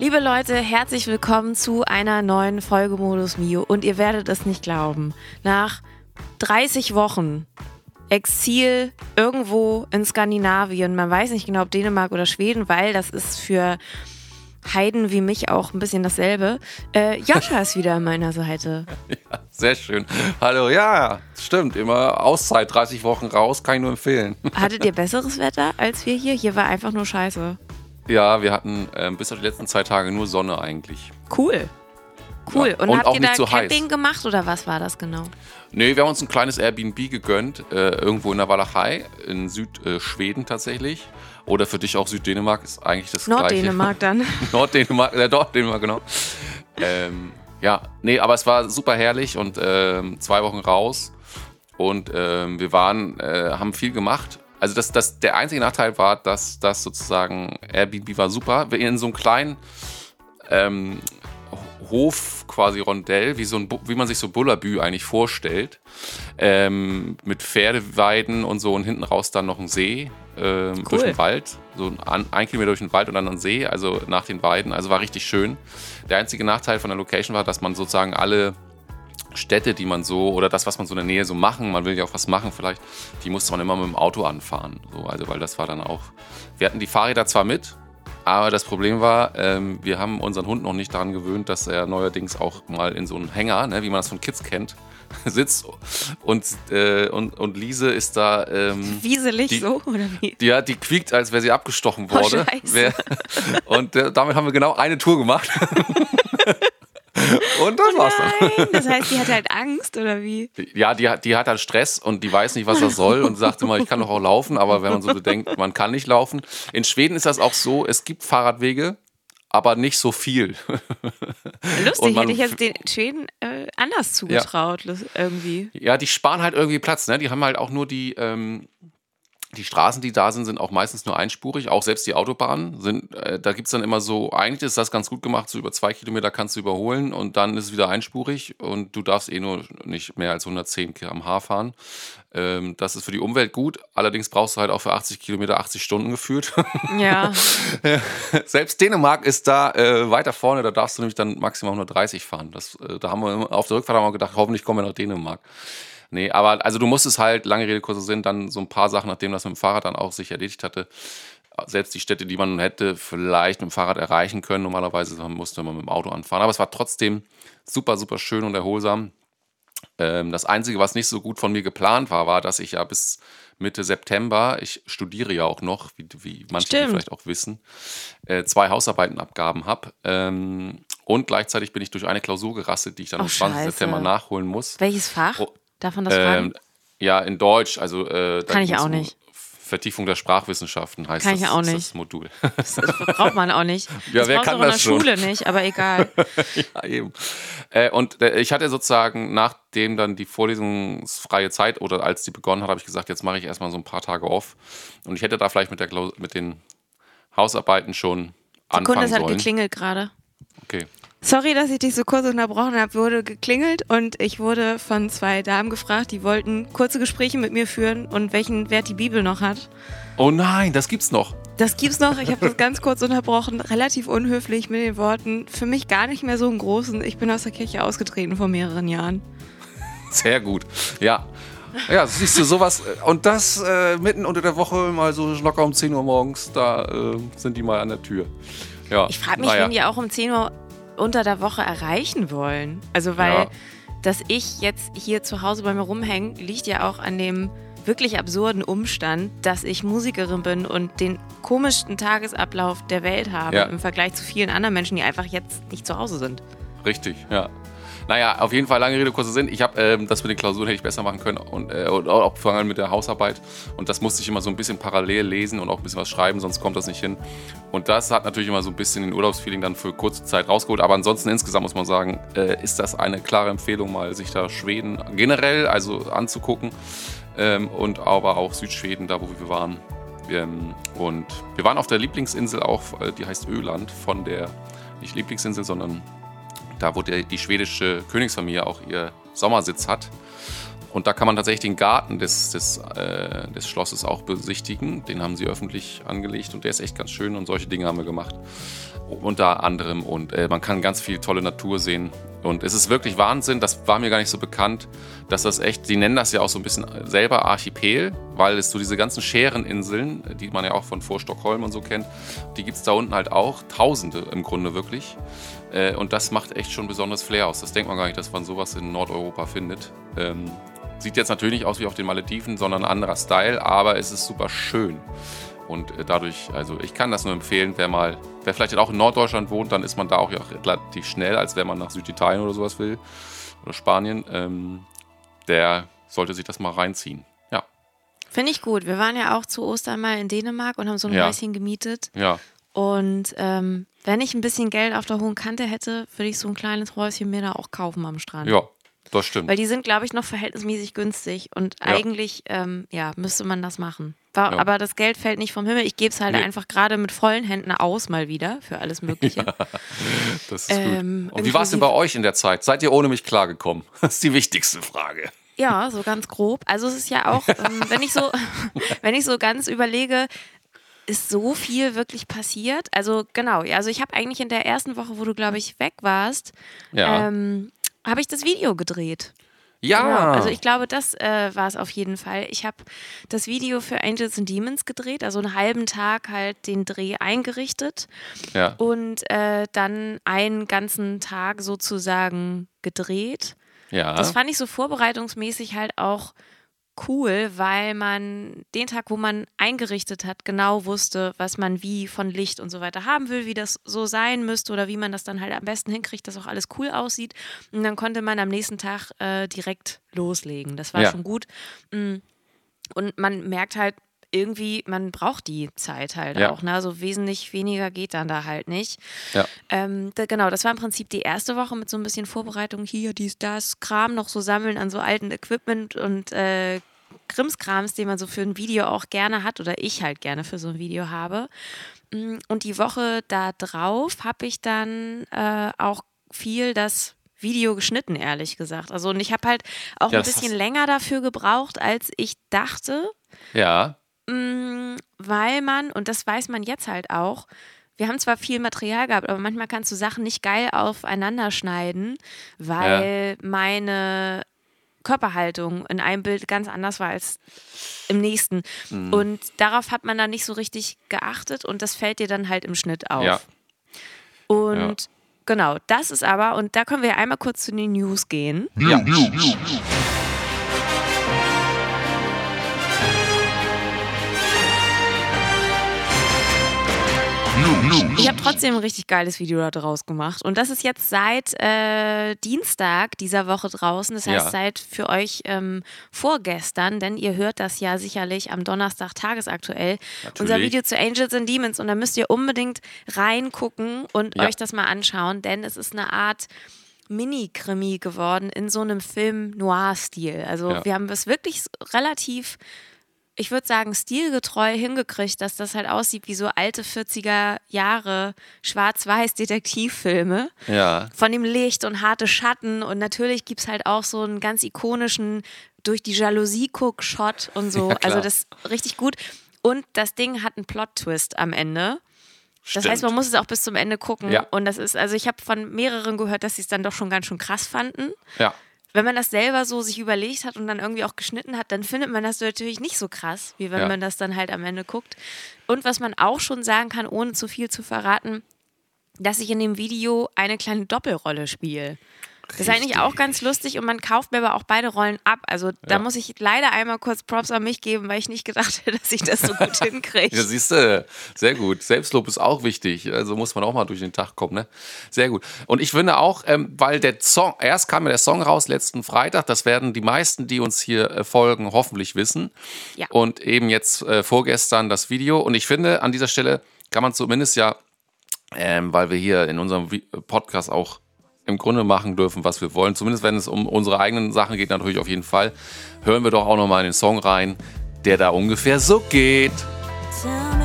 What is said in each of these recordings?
Liebe Leute, herzlich willkommen zu einer neuen Folge Modus Mio und ihr werdet es nicht glauben. Nach 30 Wochen Exil irgendwo in Skandinavien, man weiß nicht genau, ob Dänemark oder Schweden, weil das ist für Heiden wie mich auch ein bisschen dasselbe. Äh, Joscha ist wieder an meiner Seite. Ja, sehr schön. Hallo, ja, stimmt. Immer Auszeit, 30 Wochen raus, kann ich nur empfehlen. Hattet ihr besseres Wetter als wir hier? Hier war einfach nur scheiße. Ja, wir hatten äh, bis auf die letzten zwei Tage nur Sonne eigentlich. Cool. Cool. Ja, und, und habt auch ihr da so Camping heiß. gemacht oder was war das genau? Nee, wir haben uns ein kleines Airbnb gegönnt, äh, irgendwo in der Walachei, in Südschweden tatsächlich. Oder für dich auch Süddänemark ist eigentlich das Norddänemark dann. gleiche. Norddänemark, äh, Norddänemark, genau. ähm, ja, nee, aber es war super herrlich und ähm, zwei Wochen raus. Und ähm, wir waren, äh, haben viel gemacht. Also das, das, der einzige Nachteil war, dass das sozusagen Airbnb war super. In so einem kleinen ähm, Hof quasi Rondell, wie, so ein, wie man sich so Bullabü eigentlich vorstellt. Ähm, mit Pferdeweiden und so und hinten raus dann noch ein See ähm, durch den Wald. So ein, ein Kilometer durch den Wald und dann ein See, also nach den Weiden. Also war richtig schön. Der einzige Nachteil von der Location war, dass man sozusagen alle Städte, die man so, oder das, was man so in der Nähe so machen, man will ja auch was machen vielleicht, die musste man immer mit dem Auto anfahren. So, also, weil das war dann auch. Wir hatten die Fahrräder zwar mit, aber das Problem war, ähm, wir haben unseren Hund noch nicht daran gewöhnt, dass er neuerdings auch mal in so einem Hänger, ne, wie man das von Kids kennt, sitzt. Und, äh, und, und Lise ist da. Ähm, Wieselig die- so, oder wie? die, ja, die quiekt, als wäre sie abgestochen Oh, worden. Wer- und äh, damit haben wir genau eine Tour gemacht. und das war's dann. Das heißt, die hat halt Angst, oder wie? Ja, die, hat- die hat dann Stress und die weiß nicht, was das soll und sagt immer, ich kann doch auch laufen, aber wenn man so bedenkt, man kann nicht laufen. In Schweden ist das auch so, es gibt Fahrradwege, aber nicht so viel. Lustig, hätte ich jetzt den Schweden äh, anders zugetraut, lus- irgendwie. Ja, die sparen halt irgendwie Platz, ne? Die haben halt auch nur die, ähm, die Straßen, die da sind, sind auch meistens nur einspurig. Auch selbst die Autobahnen sind, äh, da gibt es dann immer so, eigentlich ist das ganz gut gemacht, so über zwei Kilometer kannst du überholen und dann ist es wieder einspurig und du darfst eh nur nicht mehr als 110 km/h fahren. Ähm, das ist für die Umwelt gut, allerdings brauchst du halt auch für 80 Kilometer 80 Stunden gefühlt. Ja. Selbst Dänemark ist da äh, weiter vorne, da darfst du nämlich dann maximal 130 fahren. Das, äh, da haben wir auf der Rückfahrt haben wir gedacht, hoffentlich kommen wir nach Dänemark. Nee, aber also du musstest halt, lange Rede, kurzer Sinn, dann so ein paar Sachen, nachdem das mit dem Fahrrad dann auch sich erledigt hatte, selbst die Städte, die man hätte vielleicht mit dem Fahrrad erreichen können, normalerweise musste man mit dem Auto anfahren. Aber es war trotzdem super, super schön und erholsam. Ähm, das Einzige, was nicht so gut von mir geplant war, war, dass ich ja bis Mitte September, ich studiere ja auch noch, wie, wie manche Stimmt. vielleicht auch wissen, äh, zwei Hausarbeitenabgaben habe. Ähm, und gleichzeitig bin ich durch eine Klausur gerasselt, die ich dann Oh, am 20. Scheiße. September nachholen muss. Welches Fach? Oh, Darf man das fragen? Ähm, ja, in Deutsch, also äh, Kann ich auch nicht. Vertiefung der Sprachwissenschaften heißt Kann das, ich auch nicht. das Modul. Das braucht man auch nicht. Ja, das wer kann du auch in das der schon? Schule nicht, aber egal. ja, eben. Äh, und äh, ich hatte sozusagen, nachdem dann die vorlesungsfreie Zeit oder als die begonnen hat, habe ich gesagt, jetzt mache ich erstmal so ein paar Tage off. Und ich hätte da vielleicht mit, der mit den Hausarbeiten schon Sekunde, anfangen es hat sollen. geklingelt gerade. Okay. Sorry, dass ich dich so kurz unterbrochen habe. Wurde geklingelt und ich wurde von zwei Damen gefragt, die wollten kurze Gespräche mit mir führen und welchen Wert die Bibel noch hat. Oh nein, das gibt's noch. Das gibt's noch. Ich habe das ganz kurz unterbrochen, relativ unhöflich mit den Worten. Für mich gar nicht mehr so einen großen. Ich bin aus der Kirche ausgetreten vor mehreren Jahren. Sehr gut. Ja. Ja, siehst du sowas. äh, Und das äh, mitten unter der Woche, mal so locker um 10 Uhr morgens, da äh, sind die mal an der Tür. Ja, Ich frage mich, naja. wen die auch um 10 Uhr unter der Woche erreichen wollen. Also, weil, Ja. dass ich jetzt hier zu Hause bei mir rumhänge, liegt ja auch an dem wirklich absurden Umstand, dass ich Musikerin bin und den komischsten Tagesablauf der Welt habe Ja. im Vergleich zu vielen anderen Menschen, die einfach jetzt nicht zu Hause sind. Richtig, ja. Naja, auf jeden Fall lange Rede, kurzer Sinn. Ich habe ähm, das mit den Klausuren hätte ich besser machen können und äh, und auch vor allem mit der Hausarbeit. Und das musste ich immer so ein bisschen parallel lesen und auch ein bisschen was schreiben, sonst kommt das nicht hin. Und das hat natürlich immer so ein bisschen den Urlaubsfeeling dann für kurze Zeit rausgeholt. Aber ansonsten insgesamt muss man sagen, äh, ist das eine klare Empfehlung, mal sich da Schweden generell also anzugucken ähm, und aber auch Südschweden, da wo wir waren. Ähm, und wir waren auf der Lieblingsinsel auch, äh, die heißt Öland, von der, nicht Lieblingsinsel, sondern da wo der, die schwedische Königsfamilie auch ihr Sommersitz hat. Und da kann man tatsächlich den Garten des, des, äh, des Schlosses auch besichtigen. Den haben sie öffentlich angelegt und der ist echt ganz schön und solche Dinge haben wir gemacht. Unter anderem und äh, man kann ganz viel tolle Natur sehen. Und es ist wirklich Wahnsinn, das war mir gar nicht so bekannt, dass das echt, die nennen das ja auch so ein bisschen selber Archipel, weil es so diese ganzen Schereninseln, die man ja auch von vor Stockholm und so kennt, die gibt es da unten halt auch, tausende im Grunde wirklich. Äh, und das macht echt schon ein besonderes Flair aus. Das denkt man gar nicht, dass man sowas in Nordeuropa findet. Ähm, sieht jetzt natürlich nicht aus wie auf den Malediven, sondern ein anderer Style, aber es ist super schön. Und äh, dadurch, also ich kann das nur empfehlen, wer mal, wer vielleicht auch in Norddeutschland wohnt, dann ist man da auch ja relativ schnell, als wenn man nach Süditalien oder sowas will oder Spanien. Ähm, der sollte sich das mal reinziehen. Ja. Finde ich gut. Wir waren ja auch zu Ostern mal in Dänemark und haben so ein Ja. Häuschen gemietet. Ja. Und ähm, wenn ich ein bisschen Geld auf der hohen Kante hätte, würde ich so ein kleines Häuschen mir da auch kaufen am Strand. Ja, das stimmt. Weil die sind, glaube ich, noch verhältnismäßig günstig und Ja. eigentlich, ähm, ja, müsste man das machen. War, Ja. Aber das Geld fällt nicht vom Himmel. Ich gebe es halt Nee. einfach gerade mit vollen Händen aus, mal wieder, für alles Mögliche. Das ist Ähm, gut. Und wie war es denn bei euch in der Zeit? Seid ihr ohne mich klargekommen? Das ist die wichtigste Frage. Ja, so ganz grob. Also es ist ja auch, ähm, wenn ich so, wenn ich so ganz überlege, ist so viel wirklich passiert? Also genau, ja, also ich habe eigentlich in der ersten Woche, wo du, glaube ich, weg warst, Ja. ähm, habe ich das Video gedreht. ja. Genau. Also ich glaube, das äh, war es auf jeden Fall. Ich habe das Video für Angels and Demons gedreht, also einen halben Tag halt den Dreh eingerichtet ja. und äh, dann einen ganzen Tag sozusagen gedreht. ja. Das fand ich so vorbereitungsmäßig halt auch cool, weil man den Tag, wo man eingerichtet hat, genau wusste, was man wie von Licht und so weiter haben will, wie das so sein müsste oder wie man das dann halt am besten hinkriegt, dass auch alles cool aussieht. Und dann konnte man am nächsten Tag äh, direkt loslegen. Das war Ja. schon gut. Mm. Und man merkt halt, irgendwie, man braucht die Zeit halt Ja. auch. Ne? Also wesentlich weniger geht dann da halt nicht. ja. Ähm, da, genau, das war im Prinzip die erste Woche mit so ein bisschen Vorbereitung hier, dies, das, Kram noch so sammeln an so alten Equipment und äh, Krimskrams, den man so für ein Video auch gerne hat oder ich halt gerne für so ein Video habe. Mm, Und die Woche da drauf habe ich dann äh, auch viel das Video geschnitten, ehrlich gesagt. Also und ich habe halt auch Ja, ein bisschen länger dafür gebraucht, als ich dachte. Ja. Mm, weil man, und das weiß man jetzt halt auch, wir haben zwar viel Material gehabt, aber manchmal kannst du Sachen nicht geil aufeinander schneiden, weil meine Körperhaltung in einem Bild ganz anders war als im nächsten. Mhm. Und darauf hat man dann nicht so richtig geachtet und das fällt dir dann halt im Schnitt auf. Ja. Und genau, das ist aber, und da können wir einmal kurz zu den News gehen. Ja. Ich habe trotzdem ein richtig geiles Video da draus gemacht. Und das ist jetzt seit äh, Dienstag dieser Woche draußen. Das heißt, Ja. seit für euch ähm, vorgestern, denn ihr hört das ja sicherlich am Donnerstag tagesaktuell. Unser Video zu Angels and Demons. Und da müsst ihr unbedingt reingucken und Ja. euch das mal anschauen, denn es ist eine Art. Mini-Krimi geworden in so einem Film-Noir-Stil. Also Ja. wir haben es wirklich relativ ich würde sagen, stilgetreu hingekriegt, dass das halt aussieht wie so alte 40er Jahre schwarz-weiß Detektivfilme. Ja. Von dem Licht und harte Schatten und natürlich gibt es halt auch so einen ganz ikonischen durch die Jalousie guck Shot und so. Ja, also das ist richtig gut. Und das Ding hat einen Plot-Twist am Ende. Das heißt, man muss es auch bis zum Ende gucken. Ja. Und das ist, also ich habe von mehreren gehört, dass sie es dann doch schon ganz schön krass fanden Ja. Wenn man das selber so sich überlegt hat und dann irgendwie auch geschnitten hat, dann findet man das natürlich nicht so krass, wie wenn Ja. man das dann halt am Ende guckt. Und was man auch schon sagen kann, ohne zu viel zu verraten, dass ich in dem Video eine kleine Doppelrolle spiele. Das ist eigentlich auch ganz lustig und man kauft mir aber auch beide Rollen ab. Also da Ja. muss ich leider einmal kurz Props an mich geben, weil ich nicht gedacht hätte, dass ich das so gut hinkriege. Ja, siehst du, sehr gut. Selbstlob ist auch wichtig. Also muss man auch mal durch den Tag kommen, ne? Sehr gut. Und ich finde auch, ähm, weil der Song, erst kam ja der Song raus letzten Freitag, das werden die meisten, die uns hier äh, folgen, hoffentlich wissen. Ja. Und eben jetzt äh, vorgestern das Video. Und ich finde, an dieser Stelle kann man zumindest ja, ähm, weil wir hier in unserem Podcast auch im Grunde machen dürfen, was wir wollen. Zumindest wenn es um unsere eigenen Sachen geht, natürlich auf jeden Fall. Hören wir doch auch nochmal in den Song rein, der da ungefähr so geht. Tell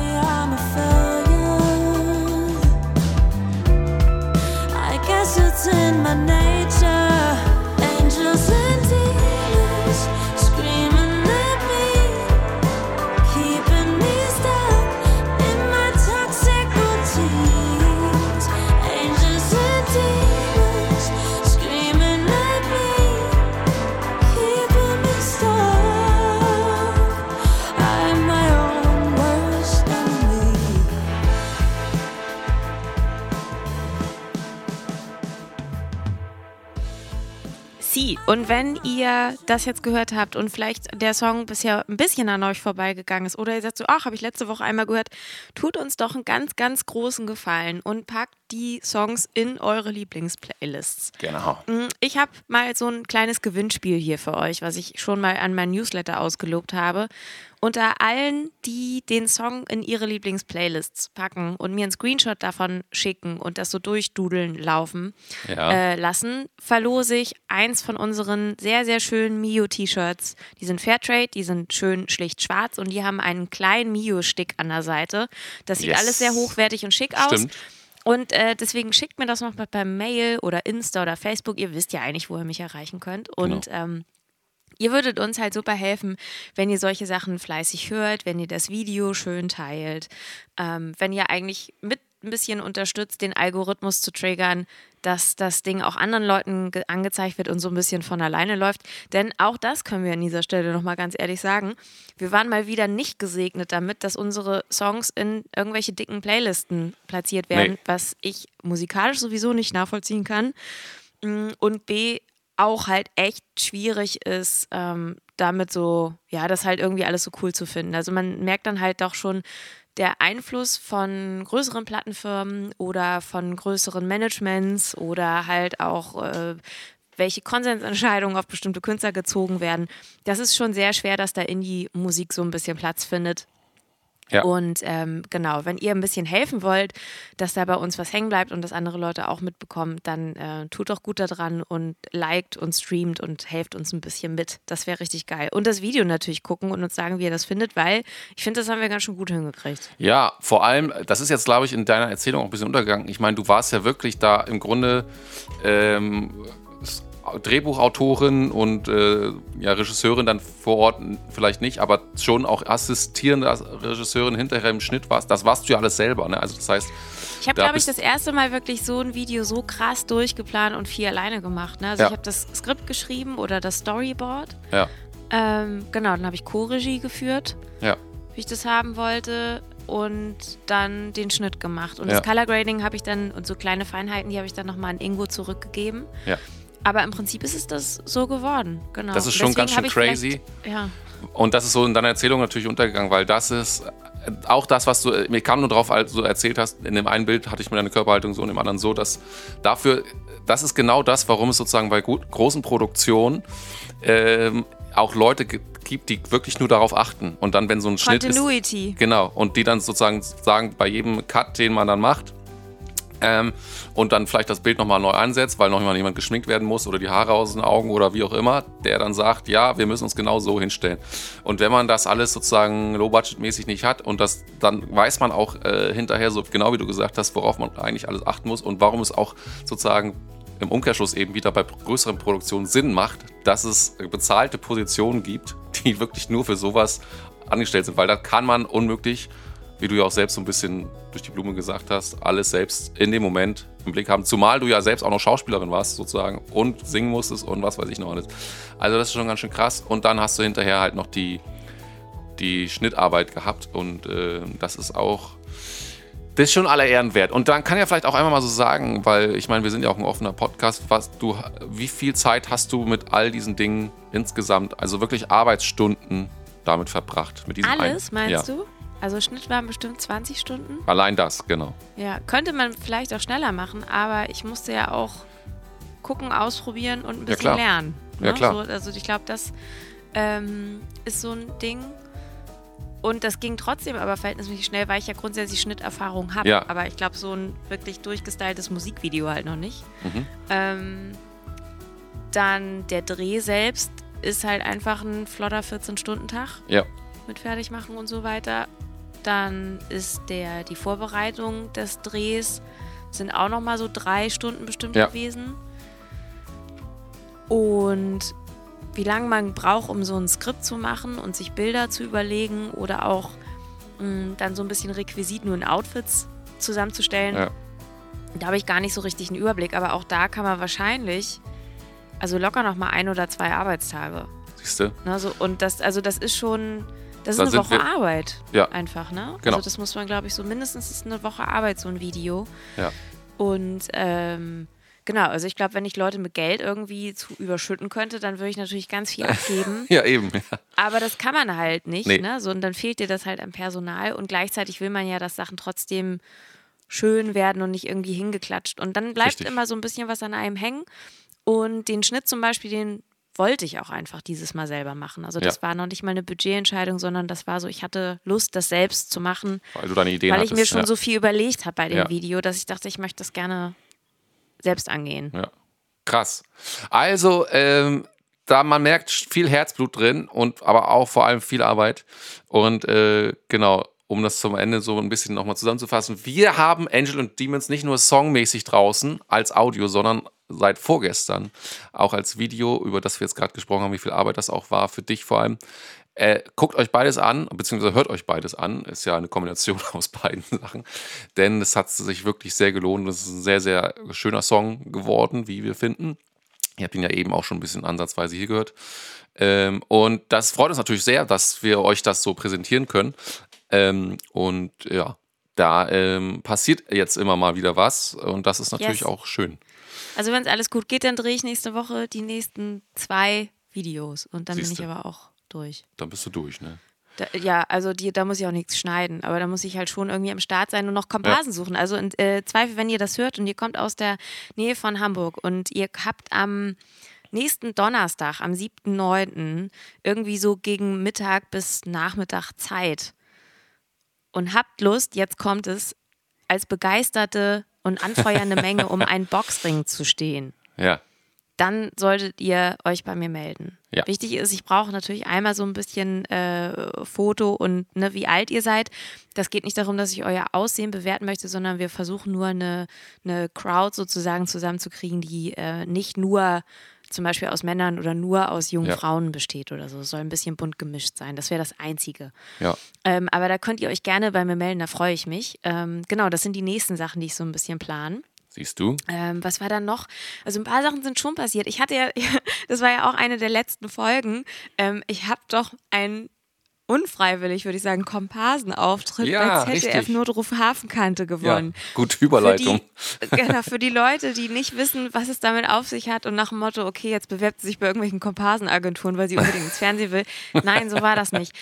Und wenn ihr das jetzt gehört habt und vielleicht der Song bisher ein bisschen an euch vorbeigegangen ist oder ihr sagt so, ach, habe ich letzte Woche einmal gehört, tut uns doch einen ganz, ganz großen Gefallen und packt die Songs in eure Lieblingsplaylists. Genau. Mm, Ich habe mal so ein kleines Gewinnspiel hier für euch, was ich schon mal an meinen Newsletter ausgelobt habe. Unter allen, die den Song in ihre Lieblingsplaylists packen und mir einen Screenshot davon schicken und das so durchdudeln laufen Ja. äh, lassen, verlose ich eins von unseren sehr, sehr schönen Mio-T-Shirts. Die sind Fairtrade, die sind schön schlicht schwarz und die haben einen kleinen Mio-Stick an der Seite. Das sieht Yes. alles sehr hochwertig und schick aus. Stimmt. Und äh, deswegen schickt mir das noch mal per Mail oder Insta oder Facebook. Ihr wisst ja eigentlich, wo ihr mich erreichen könnt. Und Genau. ähm, ihr würdet uns halt super helfen, wenn ihr solche Sachen fleißig hört, wenn ihr das Video schön teilt, ähm, wenn ihr eigentlich mit ein bisschen unterstützt, den Algorithmus zu triggern, dass das Ding auch anderen Leuten ge- angezeigt wird und so ein bisschen von alleine läuft. Denn auch das können wir an dieser Stelle nochmal ganz ehrlich sagen. Wir waren mal wieder nicht gesegnet damit, dass unsere Songs in irgendwelche dicken Playlisten platziert werden, Nee. was ich musikalisch sowieso nicht nachvollziehen kann. Mm, Und B, auch halt echt schwierig ist, ähm, damit so, ja, das halt irgendwie alles so cool zu finden. Also man merkt dann halt doch schon, der Einfluss von größeren Plattenfirmen oder von größeren Managements oder halt auch äh, welche Konsensentscheidungen auf bestimmte Künstler gezogen werden, das ist schon sehr schwer, dass da Indie-Musik so ein bisschen Platz findet. Ja. Und ähm, genau, wenn ihr ein bisschen helfen wollt, dass da bei uns was hängen bleibt und das andere Leute auch mitbekommen, dann äh, tut doch gut daran und liked und streamt und helft uns ein bisschen mit. Das wäre richtig geil. Und das Video natürlich gucken und uns sagen, wie ihr das findet, weil ich finde, das haben wir ganz schön gut hingekriegt. Ja, vor allem, das ist jetzt, glaube ich, in deiner Erzählung auch ein bisschen untergegangen. Ich meine, du warst ja wirklich da im Grunde ähm, Drehbuchautorin und äh, ja, Regisseurin dann vor Ort vielleicht nicht, aber schon auch assistierende Regisseurin hinterher im Schnitt warst. Das warst du ja alles selber. Ne? Also das heißt, Ich habe, Da glaube ich, das erste Mal wirklich so ein Video so krass durchgeplant und viel alleine gemacht. Ne? Also Ja. ich habe das Skript geschrieben oder das Storyboard. ja, Ähm, genau, dann habe ich Co-Regie geführt. ja, wie ich das haben wollte und dann den Schnitt gemacht. Und Ja. das Color Grading habe ich dann und so kleine Feinheiten, die habe ich dann nochmal an Ingo zurückgegeben. ja. Aber im Prinzip ist es das so geworden. Genau. Das ist Und schon ganz schön crazy. Ja. Und das ist so in deiner Erzählung natürlich untergegangen, weil das ist äh, auch das, was du, äh, mir kam nur drauf, als du erzählt hast, in dem einen Bild hatte ich mir deine Körperhaltung so, in dem anderen so, dass dafür, das ist genau das, warum es sozusagen bei gut, großen Produktionen ähm, auch Leute gibt, die wirklich nur darauf achten. Und dann, wenn so ein Schnitt ist, Continuity. Genau, und die dann sozusagen sagen, bei jedem Cut, den man dann macht, ähm, und dann vielleicht das Bild nochmal neu ansetzt, weil noch jemand geschminkt werden muss oder die Haare aus den Augen oder wie auch immer, der dann sagt, ja, wir müssen uns genau so hinstellen. Und wenn man das alles sozusagen low-budget-mäßig nicht hat und das, dann weiß man auch äh, hinterher so, genau wie du gesagt hast, worauf man eigentlich alles achten muss und warum es auch sozusagen im Umkehrschluss eben wieder bei größeren Produktionen Sinn macht, dass es bezahlte Positionen gibt, die wirklich nur für sowas angestellt sind, weil da kann man unmöglich, wie du ja auch selbst so ein bisschen durch die Blume gesagt hast, alles selbst in dem Moment im Blick haben. Zumal du ja selbst auch noch Schauspielerin warst sozusagen und singen musstest und was weiß ich noch alles. Also das ist schon ganz schön krass. Und dann hast du hinterher halt noch die, die Schnittarbeit gehabt und äh, das ist auch Das ist schon aller Ehren wert. Und dann kann ja vielleicht auch einmal mal so sagen, weil ich meine, wir sind ja auch ein offener Podcast, was du, wie viel Zeit hast du mit all diesen Dingen insgesamt, also wirklich Arbeitsstunden damit verbracht? Mit diesem Alles, einen- meinst ja. du? Also Schnitt waren bestimmt 20 Stunden. Allein das, genau. Ja, könnte man vielleicht auch schneller machen, aber ich musste ja auch gucken, ausprobieren und ein bisschen klar. lernen. Ja, klar. So, also ich glaube, das ähm, ist so ein Ding. Und das ging trotzdem aber verhältnismäßig schnell, weil ich ja grundsätzlich Schnitterfahrung habe. Ja. Aber ich glaube, so ein wirklich durchgestyltes Musikvideo halt noch nicht. Mhm. Ähm, dann der Dreh selbst ist halt einfach ein flotter 14-Stunden-Tag Ja. mit Fertigmachen und so weiter. Dann ist der, die Vorbereitung des Drehs sind auch noch mal so drei Stunden bestimmt Ja. gewesen. Und wie lange man braucht, um so ein Skript zu machen und sich Bilder zu überlegen oder auch mh, dann so ein bisschen Requisiten und Outfits zusammenzustellen, Ja. da habe ich gar nicht so richtig einen Überblick. Aber auch da kann man wahrscheinlich, also locker noch mal ein oder zwei Arbeitstage. Siehst du? Ne, so, und das, also das ist schon, das ist eine Woche wir- Arbeit. Ja. Einfach, ne? Genau. Also das muss man, glaube ich, so mindestens ist eine Woche Arbeit, so ein Video. Ja. Und ähm, genau, also ich glaube, wenn ich Leute mit Geld irgendwie zu überschütten könnte, dann würde ich natürlich ganz viel abgeben. Ja, eben. Ja. Aber das kann man halt nicht, Nee. ne? So, und dann fehlt dir das halt am Personal und gleichzeitig will man ja, dass Sachen trotzdem schön werden und nicht irgendwie hingeklatscht. Und dann bleibt Richtig. immer so ein bisschen was an einem hängen. Und den Schnitt zum Beispiel, den wollte ich auch einfach dieses Mal selber machen. Also das Ja. war noch nicht mal eine Budgetentscheidung, sondern das war so, ich hatte Lust, das selbst zu machen, Weil du deine Ideen weil ich hattest. mir schon ja. so viel überlegt habe bei dem Ja. Video, dass ich dachte, ich möchte das gerne selbst angehen. Ja. Krass. Also, ähm, da man merkt viel Herzblut drin und aber auch vor allem viel Arbeit. Und äh, genau, um das zum Ende so ein bisschen nochmal zusammenzufassen, wir haben Angel und Demons nicht nur songmäßig draußen als Audio, sondern seit vorgestern auch als Video, über das wir jetzt gerade gesprochen haben, wie viel Arbeit das auch war, für dich vor allem. Äh, guckt euch beides an, beziehungsweise hört euch beides an. Ist ja eine Kombination aus beiden Sachen. Denn es hat sich wirklich sehr gelohnt. Es ist ein sehr, sehr schöner Song geworden, wie wir finden. Ihr habt ihn ja eben auch schon ein bisschen ansatzweise hier gehört. Ähm, und das freut uns natürlich sehr, dass wir euch das so präsentieren können. Ähm, und ja, da ähm, passiert jetzt immer mal wieder was. Und das ist natürlich Yes. auch schön. Also wenn es alles gut geht, dann drehe ich nächste Woche die nächsten zwei Videos und dann bin Siehste. ich aber auch durch. Dann bist du durch, ne? Da, ja, also die, da muss ich auch nichts schneiden, aber da muss ich halt schon irgendwie am Start sein und noch Komparsen suchen. Also in äh, Zweifel, wenn ihr das hört und ihr kommt aus der Nähe von Hamburg und ihr habt am nächsten Donnerstag, am 7.9., irgendwie so gegen Mittag bis Nachmittag Zeit und habt Lust, jetzt kommt es, als begeisterte und anfeuernde Menge um einen Boxring zu stehen Ja. dann solltet ihr euch bei mir melden. Ja. Wichtig ist, ich brauche natürlich einmal so ein bisschen äh, Foto und ne, wie alt ihr seid. Das geht nicht darum, dass ich euer Aussehen bewerten möchte, sondern wir versuchen nur eine, eine Crowd sozusagen zusammenzukriegen, die äh, nicht nur zum Beispiel aus Männern oder nur aus jungen Ja. Frauen besteht oder so. Es soll ein bisschen bunt gemischt sein. Das wäre das Einzige. Ja. Ähm, aber da könnt ihr euch gerne bei mir melden, da freue ich mich. Ähm, genau, das sind die nächsten Sachen, die ich so ein bisschen plan. Siehst du? Ähm, was war dann noch? Also ein paar Sachen sind schon passiert. Ich hatte ja, das war ja auch eine der letzten Folgen. Ähm, ich habe doch einen unfreiwillig, würde ich sagen, Komparsenauftritt Ja, bei ZDF richtig. Notruf Hafenkante gewonnen. Ja. Gute Überleitung. Für die, genau, für die Leute, die nicht wissen, was es damit auf sich hat und nach dem Motto, okay, jetzt bewerbt sie sich bei irgendwelchen Komparsenagenturen, weil sie unbedingt ins Fernsehen will. Nein, so war das nicht.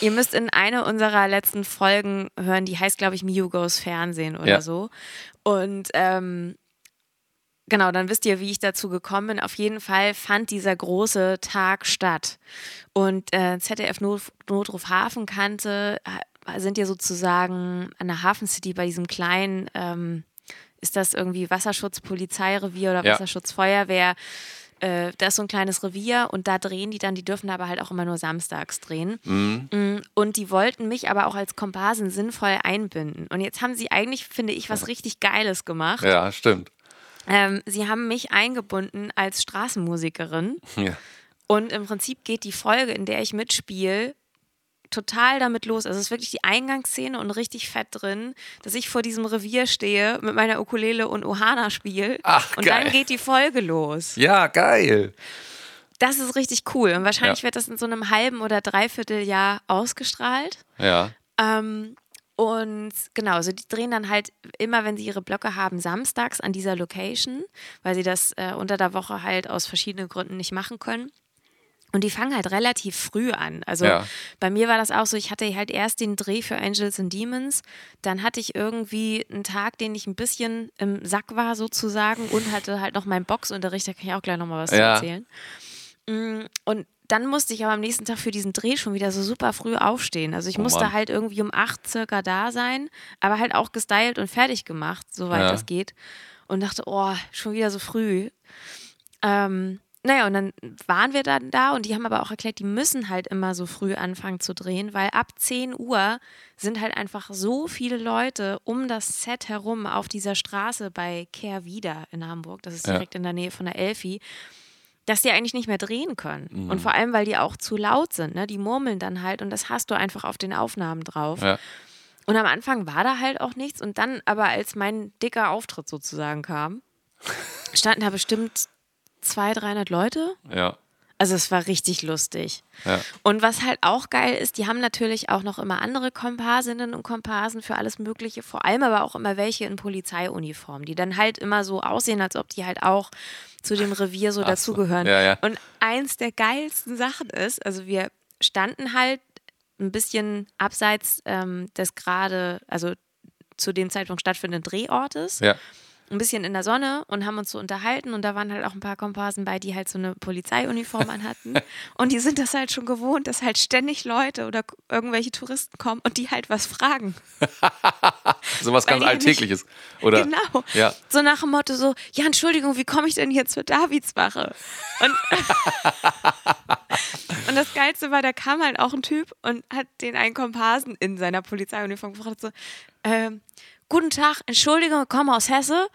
Ihr müsst in eine unserer letzten Folgen hören, die heißt, glaube ich, Miu Goes Fernsehen oder Ja. so. Und ähm, Genau, dann wisst ihr, wie ich dazu gekommen bin. Auf jeden Fall fand dieser große Tag statt. Und äh, ZDF Not Notruf Hafenkante äh, sind ja sozusagen an der Hafen City bei diesem kleinen, ähm, ist das irgendwie Wasserschutz, Polizeirevier oder Ja. Wasserschutz, Feuerwehr? Äh, da ist so ein kleines Revier und da drehen die dann, die dürfen aber halt auch immer nur samstags drehen. Mm, Und die wollten mich aber auch als Komparsen sinnvoll einbinden. Und jetzt haben sie eigentlich, finde ich, was richtig Geiles gemacht. Ja, stimmt. Ähm, sie haben mich eingebunden als Straßenmusikerin Ja. und im Prinzip geht die Folge, in der ich mitspiele, total damit los. Also es ist wirklich die Eingangsszene und richtig fett drin, dass ich vor diesem Revier stehe, mit meiner Ukulele und Ohana spiele Ach, und geil. dann geht die Folge los. Ja, geil. Das ist richtig cool und wahrscheinlich Ja. wird das in so einem halben oder dreiviertel Jahr ausgestrahlt. Ja. Ähm, Und genau, also die drehen dann halt immer, wenn sie ihre Blöcke haben, samstags an dieser Location, weil sie das äh, unter der Woche halt aus verschiedenen Gründen nicht machen können. Und die fangen halt relativ früh an. Also Ja. bei mir war das auch so, ich hatte halt erst den Dreh für Angels and Demons, dann hatte ich irgendwie einen Tag, den ich ein bisschen im Sack war sozusagen und hatte halt noch meinen Boxunterricht, da kann ich auch gleich nochmal was zu Ja. erzählen. Mm, Und dann musste ich aber am nächsten Tag für diesen Dreh schon wieder so super früh aufstehen. Also ich Oh musste halt irgendwie um acht circa da sein, aber halt auch gestylt und fertig gemacht, soweit Ja. das geht. Und dachte, oh, schon wieder so früh. Ähm, naja, und dann waren wir dann da und die haben aber auch erklärt, die müssen halt immer so früh anfangen zu drehen, weil ab 10 Uhr sind halt einfach so viele Leute um das Set herum auf dieser Straße bei Kehrwieder in Hamburg, das ist Ja. direkt in der Nähe von der Elfi, dass die eigentlich nicht mehr drehen können. Mhm. Und vor allem, weil die auch zu laut sind, ne? die murmeln dann halt und das hast du einfach auf den Aufnahmen drauf. Ja. Und am Anfang war da halt auch nichts. Und dann aber, als mein dicker Auftritt sozusagen kam, standen da bestimmt 200, 300 Leute. Ja. Also es war richtig lustig. Ja. Und was halt auch geil ist, die haben natürlich auch noch immer andere Komparsinnen und Komparsen für alles Mögliche, vor allem aber auch immer welche in Polizeiuniform, die dann halt immer so aussehen, als ob die halt auch zu dem Revier so Ach dazugehören. Ja, ja. Und eins der geilsten Sachen ist, also wir standen halt ein bisschen abseits ähm, des gerade, also zu dem Zeitpunkt stattfindenden Drehortes Ja. Ein bisschen in der Sonne und haben uns so unterhalten und da waren halt auch ein paar Komparsen bei, die halt so eine Polizeiuniform anhatten und die sind das halt schon gewohnt, dass halt ständig Leute oder irgendwelche Touristen kommen und die halt was fragen. Sowas Weil ganz nicht- Alltägliches. Oder? Genau. Ja. So nach dem Motto so, ja Entschuldigung, wie komme ich denn hier zur Davidswache? Und, und das Geilste war, da kam halt auch ein Typ und hat den einen Komparsen in seiner Polizeiuniform gefragt, so, ähm, Guten Tag, Entschuldigung, komme aus Hesse.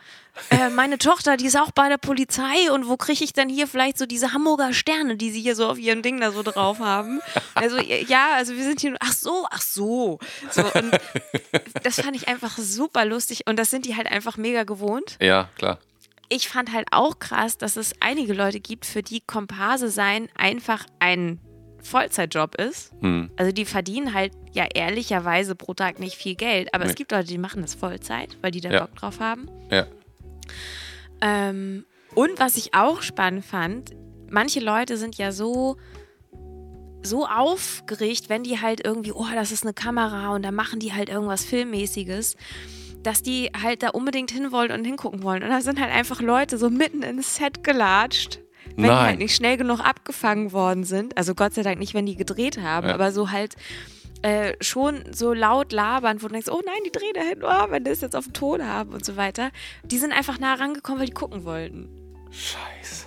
Äh, meine Tochter, die ist auch bei der Polizei und wo kriege ich denn hier vielleicht so diese Hamburger Sterne, die sie hier so auf ihrem Ding da so drauf haben? Also ja, also wir sind hier, ach so, ach so. so und das fand ich einfach super lustig und das sind die halt einfach mega gewohnt. Ja, klar. Ich fand halt auch krass, dass es einige Leute gibt, für die Komparse sein einfach ein Vollzeitjob ist. Hm. Also die verdienen halt ja ehrlicherweise pro Tag nicht viel Geld, aber Nee. es gibt Leute, die machen das Vollzeit, weil die da Ja. Bock drauf haben. Ja. Ähm, und was ich auch spannend fand, manche Leute sind ja so so aufgeregt, wenn die halt irgendwie, oh, das ist eine Kamera und da machen die halt irgendwas Filmmäßiges, dass die halt da unbedingt hinwollen und hingucken wollen. Und da sind halt einfach Leute so mitten ins Set gelatscht, wenn die Nein. halt nicht schnell genug abgefangen worden sind. Also Gott sei Dank nicht, wenn die gedreht haben, Ja. aber so halt äh, schon so laut labern, wo du denkst, oh nein, die drehen da hin, oh, wenn die das jetzt auf dem Ton haben und so weiter. Die sind einfach nah rangekommen, weil die gucken wollten. Scheiße.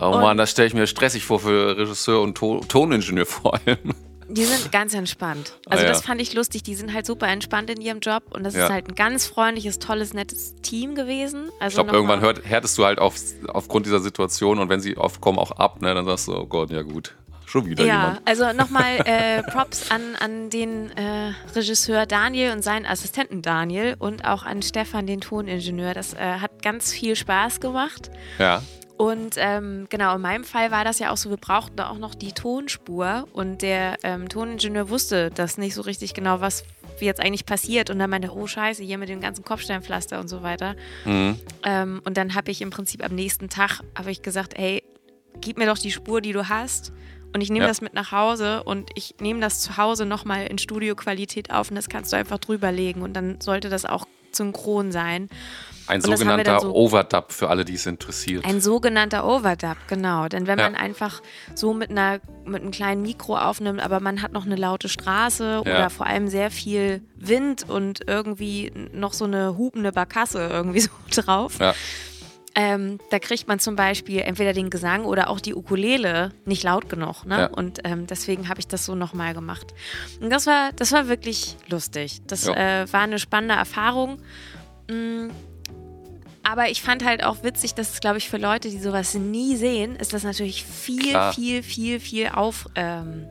Oh Mann, das stelle ich mir stressig vor für Regisseur und to Toningenieur vor allem. Die sind ganz entspannt. Also Ah, ja. das fand ich lustig. Die sind halt super entspannt in ihrem Job und das Ja. ist halt ein ganz freundliches, tolles, nettes Team gewesen. Also Ich glaube, irgendwann hört, härtest du halt auf, aufgrund dieser Situation und wenn sie oft kommen, auch ab, ne? Dann sagst du, oh Gott, ja gut. Schon wieder Ja, jemand. also nochmal äh, Props an, an den äh, Regisseur Daniel und seinen Assistenten Daniel und auch an Stefan, den Toningenieur. Das äh, hat ganz viel Spaß gemacht. Ja. Und ähm, genau, in meinem Fall war das ja auch so, wir brauchten da auch noch die Tonspur und der ähm, Toningenieur wusste das nicht so richtig genau, was jetzt eigentlich passiert. Und dann meinte, oh scheiße, hier mit dem ganzen Kopfsteinpflaster und so weiter. Mhm. Ähm, und dann habe ich im Prinzip am nächsten Tag, habe ich gesagt, ey, gib mir doch die Spur, die du hast. Und ich nehme Ja. das mit nach Hause und ich nehme das zu Hause nochmal in Studioqualität auf und das kannst du einfach drüberlegen und dann sollte das auch synchron sein. Ein Und sogenannter so- Overdub für alle, die es interessiert. Ein sogenannter Overdub, genau. Denn wenn Ja. man einfach so mit einer mit einem kleinen Mikro aufnimmt, aber man hat noch eine laute Straße oder vor allem sehr viel Wind und irgendwie noch so eine hupende Barkasse irgendwie so drauf, Ja. ähm, da kriegt man zum Beispiel entweder den Gesang oder auch die Ukulele nicht laut genug. Ne? Ja. Und ähm, deswegen habe ich das so nochmal gemacht. Und das war, das war wirklich lustig. Das Ja. äh, war eine spannende Erfahrung. Aber ich fand halt auch witzig, dass es, glaube ich, für Leute, die sowas nie sehen, ist das natürlich viel, Klar. viel, viel, viel aufregender.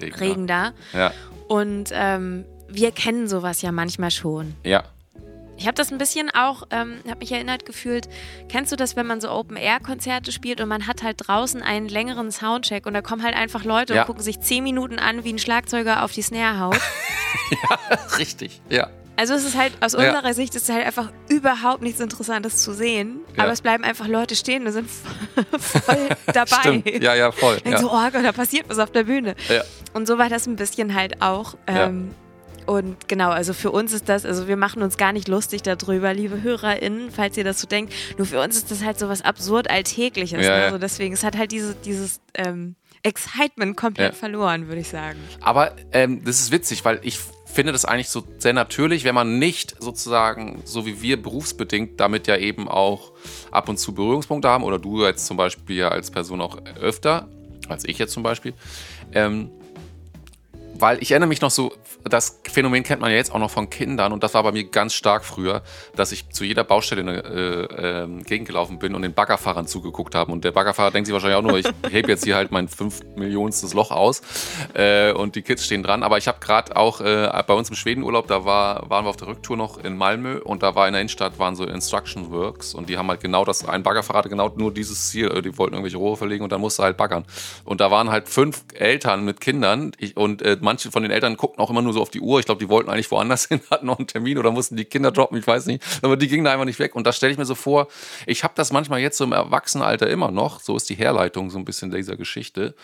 Regender. Ja. Und ähm, wir kennen sowas ja manchmal schon. Ja. Ich habe das ein bisschen auch, ähm, habe mich erinnert gefühlt, kennst du das, wenn man so Open-Air-Konzerte spielt und man hat halt draußen einen längeren Soundcheck und da kommen halt einfach Leute Ja. und gucken sich zehn Minuten an, wie ein Schlagzeuger auf die Snare haut. Richtig, ja. Also es ist halt, aus Ja. unserer Sicht ist es halt einfach überhaupt nichts Interessantes zu sehen, Ja. aber es bleiben einfach Leute stehen und sind voll dabei. Stimmt. Ja, ja, voll. Denken Ja. so, oh Gott, da passiert was auf der Bühne. Ja. Und so war das ein bisschen halt auch. Ähm, Und genau, also für uns ist das, also wir machen uns gar nicht lustig darüber, liebe HörerInnen, falls ihr das so denkt. Nur für uns ist das halt so was absurd Alltägliches. Ja, ja. Also deswegen, es hat halt diese, dieses ähm, Excitement komplett Ja. verloren, würde ich sagen. Aber ähm, das ist witzig, weil ich finde das eigentlich so sehr natürlich, wenn man nicht sozusagen, so wie wir berufsbedingt, damit ja eben auch ab und zu Berührungspunkte haben, oder du jetzt zum Beispiel ja als Person auch öfter, als ich jetzt zum Beispiel, ähm, weil ich erinnere mich noch so, das Phänomen kennt man ja jetzt auch noch von Kindern und das war bei mir ganz stark früher, dass ich zu jeder Baustelle in äh, ähm, Gegend gelaufen bin und den Baggerfahrern zugeguckt habe. Und der Baggerfahrer denkt sich wahrscheinlich auch nur, ich hebe jetzt hier halt mein fünf Millionstes Loch aus äh, und die Kids stehen dran. Aber ich habe gerade auch äh, bei uns im Schwedenurlaub, da war, waren wir auf der Rücktour noch in Malmö und da war in der Innenstadt waren so Instruction Works und die haben halt genau das, ein Baggerfahrer hatte genau nur dieses Ziel, äh, die wollten irgendwelche Rohre verlegen und dann musste halt baggern. Und da waren halt fünf Eltern mit Kindern ich, und äh, manche von den Eltern guckten auch immer nur so auf die Uhr. Ich glaube, die wollten eigentlich woanders hin, hatten noch einen Termin oder mussten die Kinder droppen, ich weiß nicht. Aber die gingen da einfach nicht weg. Und das stelle ich mir so vor, ich habe das manchmal jetzt so im Erwachsenenalter immer noch, so ist die Herleitung so ein bisschen dieser Geschichte,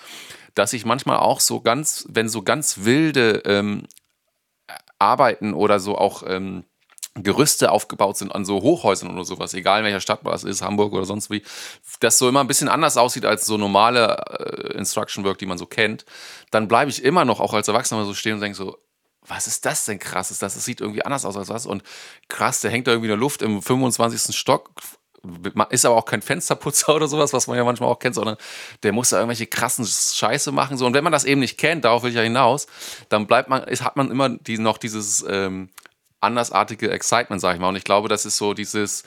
dass ich manchmal auch so ganz, wenn so ganz wilde ähm, Arbeiten oder so auch ähm, Gerüste aufgebaut sind an so Hochhäusern oder sowas, egal in welcher Stadt das ist, Hamburg oder sonst wie, das so immer ein bisschen anders aussieht als so normale äh, Instruction Work, die man so kennt, dann bleibe ich immer noch auch als Erwachsener so stehen und denke so, was ist das denn krasses? Das, das sieht irgendwie anders aus als was. Und krass, der hängt da irgendwie in der Luft im 25. Stock. Ist aber auch kein Fensterputzer oder sowas, was man ja manchmal auch kennt, sondern der muss da irgendwelche krassen Scheiße machen. So. Und wenn man das eben nicht kennt, darauf will ich ja hinaus, dann bleibt man, ist, hat man immer die, noch dieses ähm, andersartige Excitement, sag ich mal. Und ich glaube, das ist so dieses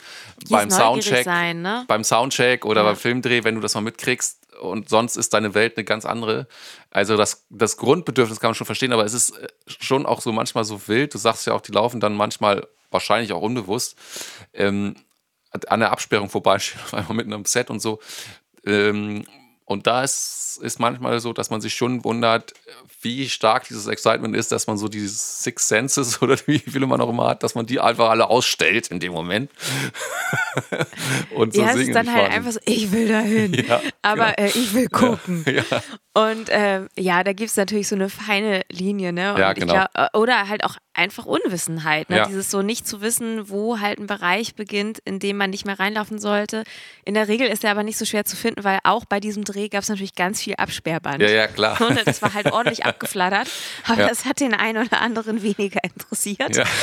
beim neugierig Soundcheck, sein, ne? beim Soundcheck oder Ja. beim Filmdreh, wenn du das mal mitkriegst und sonst ist deine Welt eine ganz andere. Also das, das Grundbedürfnis kann man schon verstehen, aber es ist äh, schon auch so manchmal so wild. Du sagst ja auch, die laufen dann manchmal wahrscheinlich auch unbewusst ähm, an der Absperrung vorbei, stehen auf einmal mitten am Set und so. Ähm, und da ist, ist manchmal so, dass man sich schon wundert, wie stark dieses Excitement ist, dass man so dieses Six Senses oder wie viele man auch immer hat, dass man die einfach alle ausstellt in dem Moment. und so ja, es ist dann halt einfach so, ich will dahin, Ja, aber genau. äh, ich will gucken. Ja, Und ähm, ja, da gibt es natürlich so eine feine Linie, ne? Und Ja, genau. glaub, äh, oder halt auch einfach Unwissenheit, ne? Ja. Dieses so nicht zu wissen, wo halt ein Bereich beginnt, in dem man nicht mehr reinlaufen sollte. In der Regel ist er aber nicht so schwer zu finden, weil auch bei diesem Dreh gab es natürlich ganz viel Absperrband. ja, ja, klar. Und das war halt ordentlich abgeflattert, aber Ja. das hat den einen oder anderen weniger interessiert. Ja.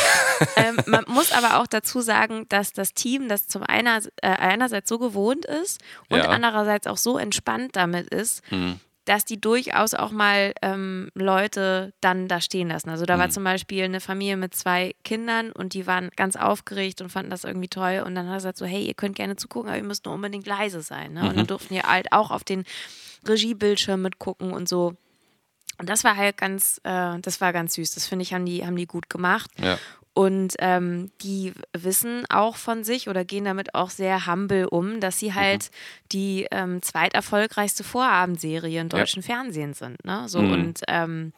Ähm, man muss aber auch dazu sagen, dass das Team das zum einer, äh, einerseits so gewohnt ist und andererseits auch so entspannt damit ist, Mhm. Dass die durchaus auch mal ähm, Leute dann da stehen lassen. Also da war Mhm. zum Beispiel eine Familie mit zwei Kindern und die waren ganz aufgeregt und fanden das irgendwie toll. Und dann hat er gesagt so, hey, ihr könnt gerne zugucken, aber ihr müsst nur unbedingt leise sein. Ne? Und Mhm. dann durften wir halt auch auf den Regiebildschirm mitgucken und so. Und das war halt ganz, äh, das war ganz süß. Das finde ich, haben die, haben die gut gemacht. Ja. Und ähm, die wissen auch von sich oder gehen damit auch sehr humble um, dass sie halt die ähm, zweiterfolgreichste Vorabendserie im deutschen Fernsehen sind. Ne? So Mhm. und ähm,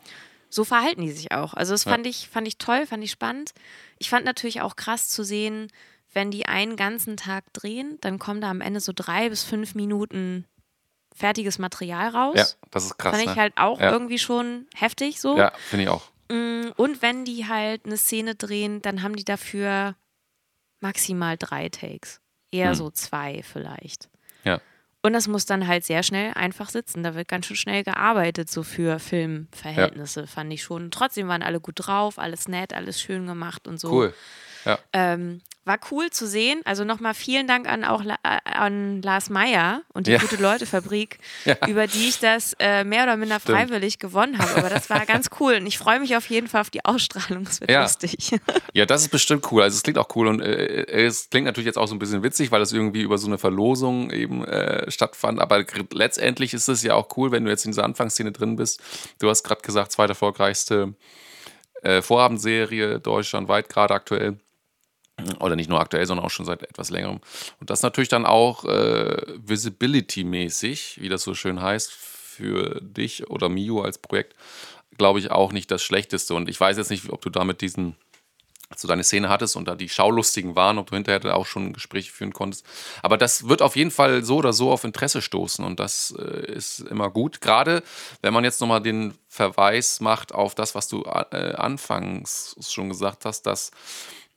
so verhalten die sich auch. Also das Ja. fand ich, fand ich toll, fand ich spannend. Ich fand natürlich auch krass zu sehen, wenn die einen ganzen Tag drehen, dann kommen da am Ende so drei bis fünf Minuten fertiges Material raus. ja, das ist krass. Fand ich ne? halt auch Ja. irgendwie schon heftig so. Ja, finde ich auch. Mm, Und wenn die halt eine Szene drehen, dann haben die dafür maximal drei Takes. Eher Hm. so zwei vielleicht. Ja. Und das muss dann halt sehr schnell einfach sitzen. Da wird ganz schön schnell gearbeitet, so für Filmverhältnisse, fand ich schon. Trotzdem waren alle gut drauf, alles nett, alles schön gemacht und so. Cool. Ja. Ähm, war cool zu sehen. Also nochmal vielen Dank an auch La äh, an Lars Meyer und die Ja. Gute-Leute-Fabrik, Ja. über die ich das äh, mehr oder minder Stimmt. freiwillig gewonnen habe. Aber das war ganz cool und ich freue mich auf jeden Fall auf die Ausstrahlung. Es wird Ja. lustig. Ja, das ist bestimmt cool. Also es klingt auch cool und äh, es klingt natürlich jetzt auch so ein bisschen witzig, weil es irgendwie über so eine Verlosung eben äh, stattfand. Aber letztendlich ist es ja auch cool, wenn du jetzt in dieser Anfangsszene drin bist. Du hast gerade gesagt, zweite erfolgreichste äh, Vorabendserie deutschlandweit gerade aktuell. Oder nicht nur aktuell, sondern auch schon seit etwas längerem. Und das natürlich dann auch äh, visibility-mäßig, wie das so schön heißt, für dich oder Mio als Projekt, glaube ich, auch nicht das Schlechteste. Und ich weiß jetzt nicht, ob du da mit diesen du deine Szene hattest und da die Schaulustigen waren, ob du hinterher da auch schon Gespräche führen konntest. Aber das wird auf jeden Fall so oder so auf Interesse stoßen und das äh, ist immer gut. Gerade wenn man jetzt nochmal den Verweis macht auf das, was du äh, anfangs schon gesagt hast, dass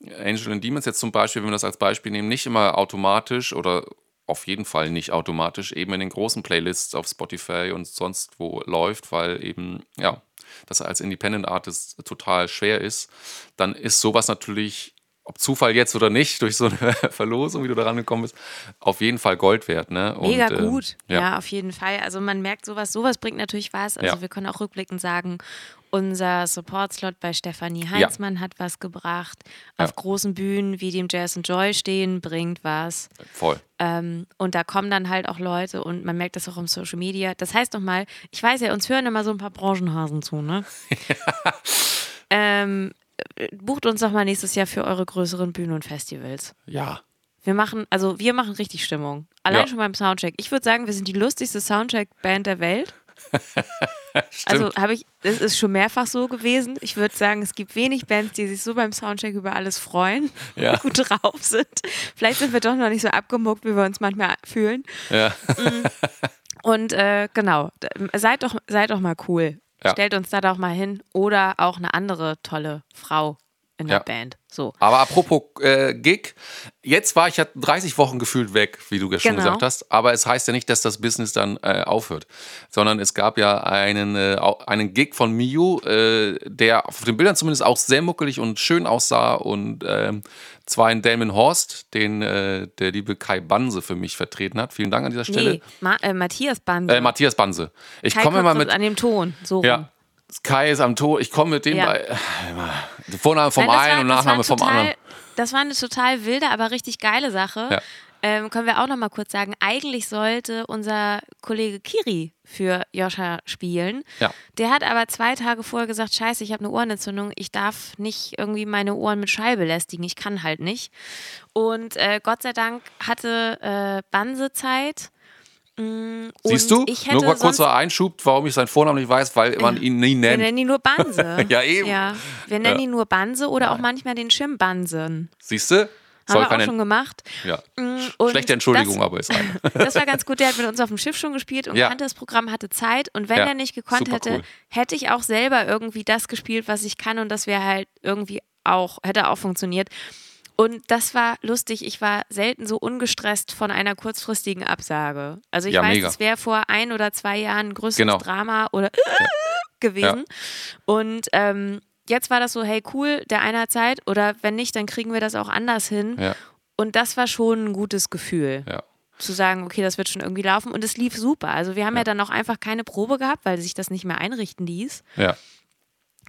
Angel and Demons jetzt zum Beispiel, wenn wir das als Beispiel nehmen, nicht immer automatisch oder auf jeden Fall nicht automatisch eben in den großen Playlists auf Spotify und sonst wo läuft, weil eben, ja, das als Independent Artist total schwer ist, dann ist sowas natürlich, ob Zufall jetzt oder nicht, durch so eine Verlosung, wie du da rangekommen bist, auf jeden Fall Gold wert. Ne? Und, Mega ähm, gut, ja. auf jeden Fall. Also man merkt sowas, sowas bringt natürlich was. Also Ja. wir können auch rückblickend sagen, unser Support-Slot bei Stefanie Heinzmann hat was gebracht. Auf Ja. großen Bühnen wie dem Jazz and Joy stehen, bringt was. Voll. Ähm, und da kommen dann halt auch Leute und man merkt das auch im Social Media. Das heißt nochmal, ich weiß ja, uns hören immer so ein paar Branchenhasen zu, ne? ähm, äh, bucht uns doch mal nächstes Jahr für eure größeren Bühnen und Festivals. Ja. Wir machen, also wir machen richtig Stimmung. Allein Ja. schon beim Soundcheck. Ich würde sagen, wir sind die lustigste Soundcheck-Band der Welt. Also habe ich, es ist schon mehrfach so gewesen. Ich würde sagen, es gibt wenig Bands, die sich so beim Soundcheck über alles freuen Ja. und gut drauf sind. Vielleicht sind wir doch noch nicht so abgemuckt, wie wir uns manchmal fühlen. Ja. Und äh, genau, seid doch, seid doch mal cool. Ja. Stellt uns da doch mal hin. Oder auch eine andere tolle Frau in der Ja. Band. So. Aber apropos äh, Gig, jetzt war ich ja 30 Wochen gefühlt weg, wie du ja schon Genau. gesagt hast. Aber es heißt ja nicht, dass das Business dann äh, aufhört, sondern es gab ja einen, äh, einen Gig von Miu, äh, der auf den Bildern zumindest auch sehr muckelig und schön aussah und ähm, zwar in Damon Horst, den äh, der liebe Kai Banse für mich vertreten hat. Vielen Dank an dieser Stelle. Nee, Ma äh, Matthias Banse. Matthias Banse. Ich Kai komme immer mit. an dem Ton. So rum. Kai ist am Tor. Ich komme mit dem Ja. bei. Vorname vom Nein, das einen war- und Nachname vom total, anderen. Das war eine total wilde, aber richtig geile Sache. Ja. Ähm, können wir auch noch mal kurz sagen, eigentlich sollte unser Kollege Kiri für Joscha spielen. Ja. Der hat aber zwei Tage vorher gesagt, scheiße, ich habe eine Ohrenentzündung, ich darf nicht irgendwie meine Ohren mit Schall belästigen, ich kann halt nicht. Und äh, Gott sei Dank hatte äh, Banse Zeit. Mm, Siehst und du? Ich hätte Nur mal kurzer Einschub, warum ich seinen Vornamen nicht weiß, weil man ihn nie wir nennt. nennen ihn nur Banse. Ja, eben. Ja, wir nennen Ja. ihn nur Banse oder auch manchmal den Schirmbansen. Siehst du? Haben wir auch schon gemacht. Ja. Und Schlechte Entschuldigung, das, aber ist eine. Das war ganz gut. Der hat mit uns auf dem Schiff schon gespielt und Ja. kannte das Programm, hatte Zeit. Und wenn Ja, er nicht gekonnt super hätte, cool. hätte ich auch selber irgendwie das gespielt, was ich kann. Und das wäre halt irgendwie auch, hätte auch funktioniert. Und das war lustig. Ich war selten so ungestresst von einer kurzfristigen Absage. Also ich Ja, weiß, es wäre vor ein oder zwei Jahren ein größeres Genau. Drama oder gewesen. Und ähm, jetzt war das so, hey cool, der eine hat Zeit oder wenn nicht, dann kriegen wir das auch anders hin. Ja, Und das war schon ein gutes Gefühl ja. zu sagen, okay, das wird schon irgendwie laufen. Und es lief super. Also wir haben ja, Ja. dann auch einfach keine Probe gehabt, weil sich das nicht mehr einrichten ließ. Ja.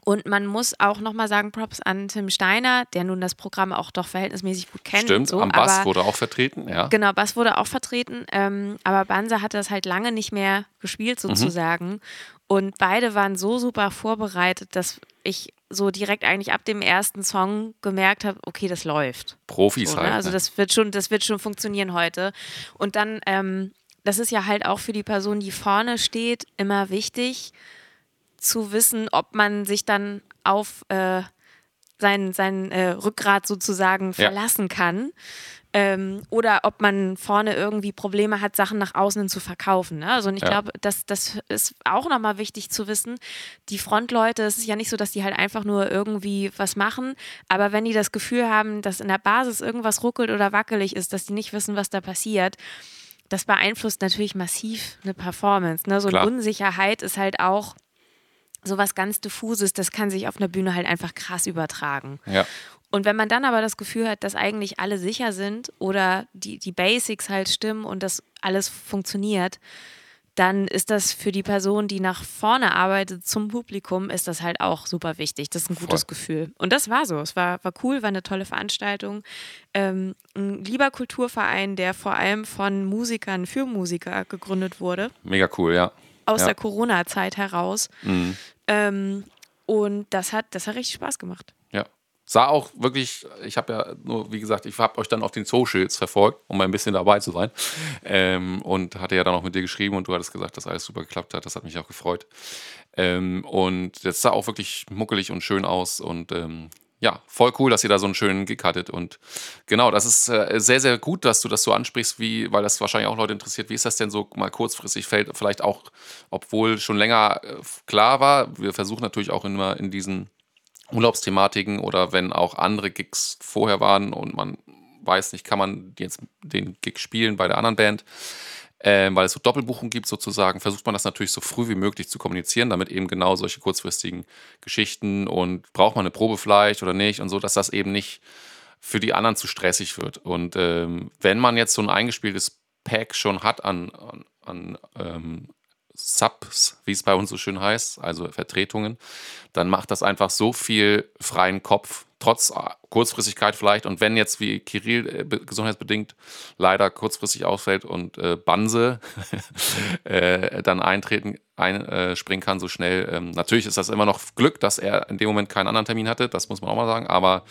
Und man muss auch nochmal sagen, Props an Tim Steiner, der nun das Programm auch doch verhältnismäßig gut kennt. Stimmt, so, am Bass aber, wurde auch vertreten, ja. Genau, Bass wurde auch vertreten. Ähm, aber Banza hatte das halt lange nicht mehr gespielt Mhm. sozusagen. Und beide waren so super vorbereitet, dass ich so direkt eigentlich ab dem ersten Song gemerkt habe, okay, das läuft. Profis So, halt. ne? Also ne? das wird schon, das wird schon funktionieren heute. Und dann, ähm, das ist ja halt auch für die Person, die vorne steht, immer wichtig zu wissen, ob man sich dann auf äh, sein, sein äh, Rückgrat sozusagen Ja. verlassen kann. Ähm, oder ob man vorne irgendwie Probleme hat, Sachen nach außen hin zu verkaufen. Ne? Also und ich Ja. glaube, das, das ist auch nochmal wichtig zu wissen. Die Frontleute, es ist ja nicht so, dass die halt einfach nur irgendwie was machen, aber wenn die das Gefühl haben, dass in der Basis irgendwas ruckelt oder wackelig ist, dass die nicht wissen, was da passiert, das beeinflusst natürlich massiv eine Performance. Ne? So eine Klar. Unsicherheit ist halt auch sowas ganz diffuses, das kann sich auf einer Bühne halt einfach krass übertragen. ja. Und wenn man dann aber das Gefühl hat, dass eigentlich alle sicher sind oder die, die Basics halt stimmen und das alles funktioniert, dann ist das für die Person, die nach vorne arbeitet zum Publikum, ist das halt auch super wichtig. Das ist ein gutes Voll. Gefühl. Und das war so. Es war, war cool, war eine tolle Veranstaltung. Ähm, ein lieber Kulturverein, der vor allem von Musikern für Musiker gegründet wurde Mega cool, ja. Aus Ja. der Corona-Zeit heraus. Mhm. Ähm, und das hat, das hat richtig Spaß gemacht. Ja. sah auch wirklich, ich habe ja nur, wie gesagt, ich habe euch dann auf den Socials verfolgt, um ein bisschen dabei zu sein. Ähm, und hatte ja dann auch mit dir geschrieben und du hattest gesagt, dass alles super geklappt hat. Das hat mich auch gefreut. Ähm, und das sah auch wirklich muckelig und schön aus und ähm, ja, voll cool, dass ihr da so einen schönen Gig hattet. Und genau, das ist äh, sehr, sehr gut, dass du das so ansprichst, wie, weil das wahrscheinlich auch Leute interessiert. Wie ist das denn so mal kurzfristig? Fällt vielleicht auch, obwohl schon länger äh, klar war, wir versuchen natürlich auch immer in diesen Urlaubsthematiken oder wenn auch andere Gigs vorher waren und man weiß nicht, kann man jetzt den Gig spielen bei der anderen Band, ähm, weil es so Doppelbuchungen gibt sozusagen, versucht man das natürlich so früh wie möglich zu kommunizieren, damit eben genau solche kurzfristigen Geschichten und braucht man eine Probe vielleicht oder nicht und so, dass das eben nicht für die anderen zu stressig wird. Und ähm, wenn man jetzt so ein eingespieltes Pack schon hat an, an, an ähm, Subs, wie es bei uns so schön heißt, also Vertretungen, dann macht das einfach so viel freien Kopf, trotz äh, Kurzfristigkeit vielleicht. Und wenn jetzt wie Kirill äh, be- gesundheitsbedingt leider kurzfristig ausfällt und äh, Banse äh, dann eintreten, einspringen kann so schnell, ähm, natürlich ist das immer noch Glück, dass er in dem Moment keinen anderen Termin hatte, das muss man auch mal sagen, aber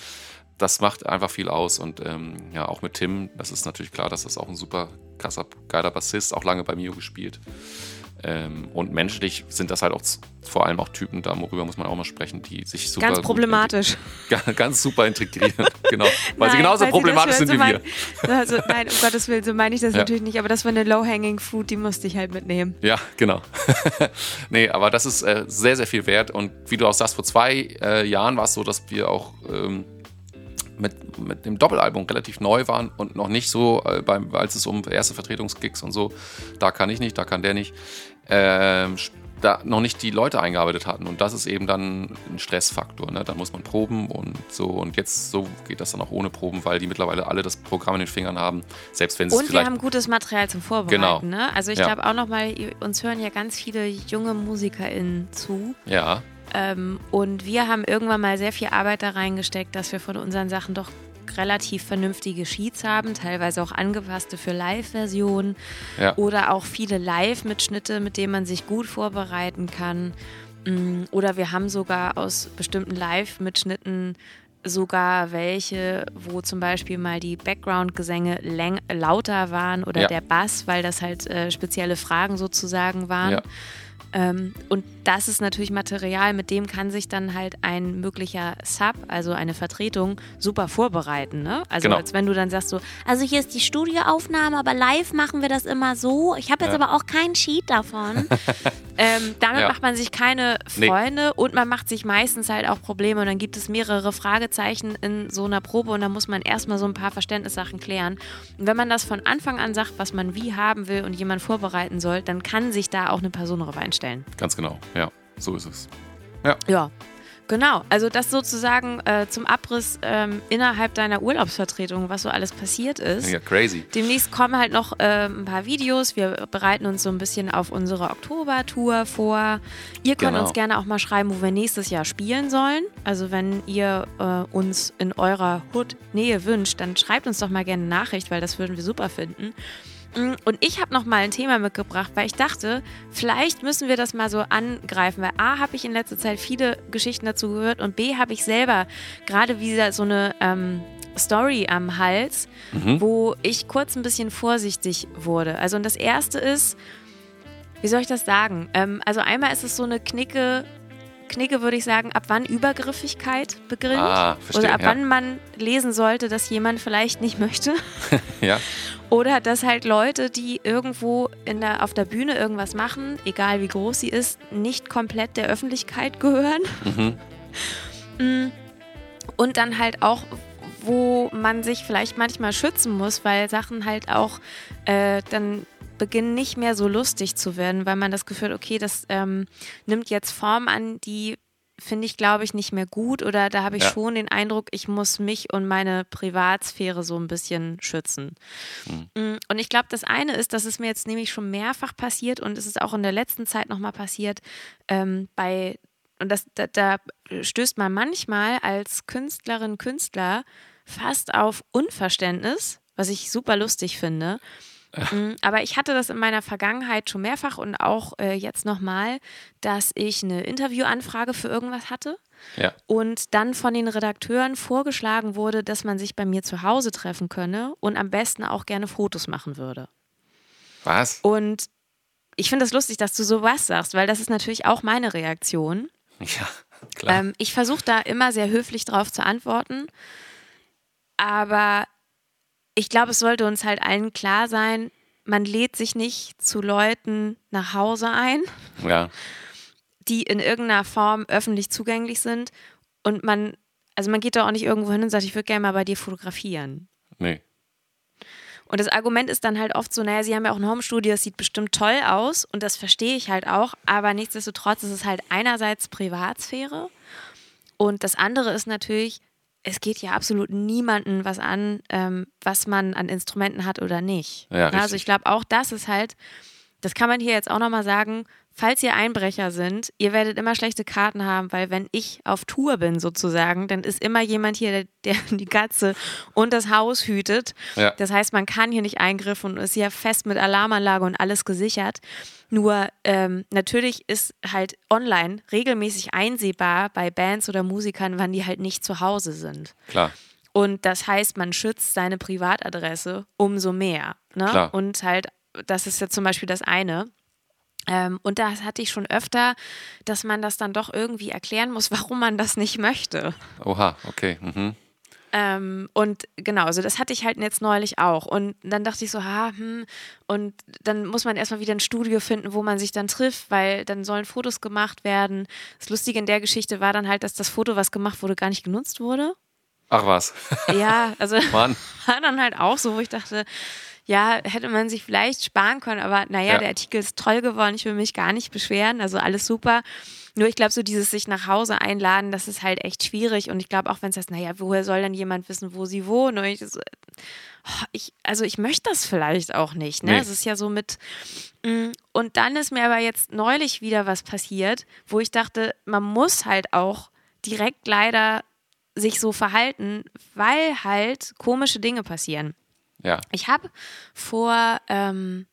das macht einfach viel aus und ähm, ja, auch mit Tim, das ist natürlich klar, dass das auch ein super krasser, geiler Bassist, auch lange bei Mio gespielt. Ähm, und menschlich sind das halt auch vor allem auch Typen, darüber muss man auch mal sprechen, die sich super. Ganz problematisch. integ- Ganz super integrieren, genau. Weil sie Nein, genauso falls ihr problematisch das sind wie hört, wir. so Also, nein, um Gottes Willen, so meine ich das Ja. natürlich nicht, aber das war eine Low-Hanging Fruit, die musste ich halt mitnehmen. Ja, genau. nee, aber das ist äh, sehr, sehr viel wert. Und wie du auch sagst, vor zwei äh, Jahren war es so, dass wir auch ähm, mit, mit dem Doppelalbum relativ neu waren und noch nicht so, äh, beim, als es um erste Vertretungsgigs und so, da kann ich nicht, da kann der nicht, ähm, da noch nicht die Leute eingearbeitet hatten. Und das ist eben dann ein Stressfaktor. Ne? Da muss man proben und so. Und jetzt so geht das dann auch ohne Proben, weil die mittlerweile alle das Programm in den Fingern haben. Selbst wenn sie es Und wir vielleicht. haben gutes Material zum Vorbereiten. Genau. Ne? Also ich Ja. glaube auch nochmal, uns hören ja ganz viele junge MusikerInnen zu. ja, Ähm, und wir haben irgendwann mal sehr viel Arbeit da reingesteckt, dass wir von unseren Sachen doch relativ vernünftige Sheets haben, teilweise auch angepasste für Live-Versionen ja. oder auch viele Live-Mitschnitte, mit denen man sich gut vorbereiten kann. Mm, Oder wir haben sogar aus bestimmten Live-Mitschnitten sogar welche, wo zum Beispiel mal die Background-Gesänge lauter waren oder Ja. der Bass, weil das halt äh, spezielle Fragen sozusagen waren. Ja. Ähm, und das ist natürlich Material, mit dem kann sich dann halt ein möglicher Sub, also eine Vertretung, super vorbereiten. Ne? Also Genau. als wenn du dann sagst so, also hier ist die Studioaufnahme, aber live machen wir das immer so. Ich habe jetzt Ja. aber auch keinen Sheet davon. ähm, damit Ja. macht man sich keine Nee. Freunde und man macht sich meistens halt auch Probleme. Und dann gibt es mehrere Fragezeichen in so einer Probe und da muss man erstmal so ein paar Verständnissachen klären. Und wenn man das von Anfang an sagt, was man wie haben will und jemand vorbereiten soll, dann kann sich da auch eine Person darauf einstellen. Ganz genau, ja, so ist es. Ja. Genau, also das sozusagen äh, zum Abriss ähm, innerhalb deiner Urlaubsvertretung, was so alles passiert ist. Ja, crazy. Demnächst kommen halt noch ähm, ein paar Videos. Wir bereiten uns so ein bisschen auf unsere Oktobertour vor. Ihr könnt Genau. uns gerne auch mal schreiben, wo wir nächstes Jahr spielen sollen. Also wenn ihr äh, uns in eurer Hood-Nähe wünscht, dann schreibt uns doch mal gerne eine Nachricht, weil das würden wir super finden. Mm, Und ich habe noch mal ein Thema mitgebracht, weil ich dachte, vielleicht müssen wir das mal so angreifen, weil A, habe ich in letzter Zeit viele Geschichten dazu gehört und B, habe ich selber gerade wieder so eine ähm, Story am Hals, wo ich kurz ein bisschen vorsichtig wurde. Also und das Erste ist, wie soll ich das sagen? Ähm, also einmal ist es so eine Knicke, Knicke würde ich sagen, ab wann Übergriffigkeit beginnt. Ah, verstehe, oder ab ja. wann man lesen sollte, dass jemand vielleicht nicht möchte. Ja, Oder dass halt Leute, die irgendwo in der, auf der Bühne irgendwas machen, egal wie groß sie ist, nicht komplett der Öffentlichkeit gehören. Mm. Und dann halt auch, wo man sich vielleicht manchmal schützen muss, weil Sachen halt auch äh, dann beginnen nicht mehr so lustig zu werden, weil man das Gefühl hat, okay, das ähm, nimmt jetzt Form an, die finde ich, glaube ich, nicht mehr gut oder da habe ich Ja. schon den Eindruck, ich muss mich und meine Privatsphäre so ein bisschen schützen. Mm, Und ich glaube, das eine ist, dass es mir jetzt nämlich schon mehrfach passiert und es ist auch in der letzten Zeit nochmal passiert, ähm, bei, und das, da, da stößt man manchmal als Künstlerin, Künstler fast auf Unverständnis, was ich super lustig finde. Mm, Aber ich hatte das in meiner Vergangenheit schon mehrfach und auch äh, jetzt nochmal, dass ich eine Interviewanfrage für irgendwas hatte Ja. und dann von den Redakteuren vorgeschlagen wurde, dass man sich bei mir zu Hause treffen könne und am besten auch gerne Fotos machen würde. Was? Und ich finde es das lustig, dass du sowas sagst, weil das ist natürlich auch meine Reaktion. Ja, klar. Ähm, ich versuche da immer sehr höflich drauf zu antworten, aber ich glaube, es sollte uns halt allen klar sein, man lädt sich nicht zu Leuten nach Hause ein, ja. die in irgendeiner Form öffentlich zugänglich sind und man, also man geht doch auch nicht irgendwo hin und sagt, ich würde gerne mal bei dir fotografieren. Nee. Und das Argument ist dann halt oft so, naja, sie haben ja auch ein Homestudio, das sieht bestimmt toll aus und das verstehe ich halt auch, aber nichtsdestotrotz ist es halt einerseits Privatsphäre und das andere ist natürlich, es geht ja absolut niemanden was an, ähm, was man an Instrumenten hat oder nicht. Ja, also richtig. ich glaube auch, das ist halt, das kann man hier jetzt auch nochmal sagen, falls ihr Einbrecher sind, ihr werdet immer schlechte Karten haben, weil wenn ich auf Tour bin sozusagen, dann ist immer jemand hier, der, der die Katze und das Haus hütet. Ja. Das heißt, man kann hier nicht eingriffen und ist ja fest mit Alarmanlage und alles gesichert. Nur ähm, natürlich ist halt online regelmäßig einsehbar bei Bands oder Musikern, wann die halt nicht zu Hause sind. Klar. Und das heißt, man schützt seine Privatadresse umso mehr. Ne? Klar. Und halt, das ist ja zum Beispiel das eine. Ähm, und das hatte ich schon öfter, dass man das dann doch irgendwie erklären muss, warum man das nicht möchte. Oha, okay. Mhm. Ähm, und genau, also das hatte ich halt jetzt neulich auch. Und dann dachte ich so, ha, hm, und dann muss man erstmal wieder ein Studio finden, wo man sich dann trifft, weil dann sollen Fotos gemacht werden. Das Lustige in der Geschichte war dann halt, dass das Foto, was gemacht wurde, gar nicht genutzt wurde. Ach was. Ja, also Mann. war dann halt auch so, wo ich dachte, ja, hätte man sich vielleicht sparen können, aber naja, Ja. der Artikel ist toll geworden, ich will mich gar nicht beschweren, also alles super. Nur ich glaube, so dieses sich nach Hause einladen, das ist halt echt schwierig und ich glaube auch, wenn es heißt, naja, woher soll denn jemand wissen, wo sie wohnen? Ich, oh, ich, also ich möchte das vielleicht auch nicht, ne? Nee. Es ist ja so mit, mm, und dann ist mir aber jetzt neulich wieder was passiert, wo ich dachte, man muss halt auch direkt leider sich so verhalten, weil halt komische Dinge passieren. Ja. Ich habe vor ähm,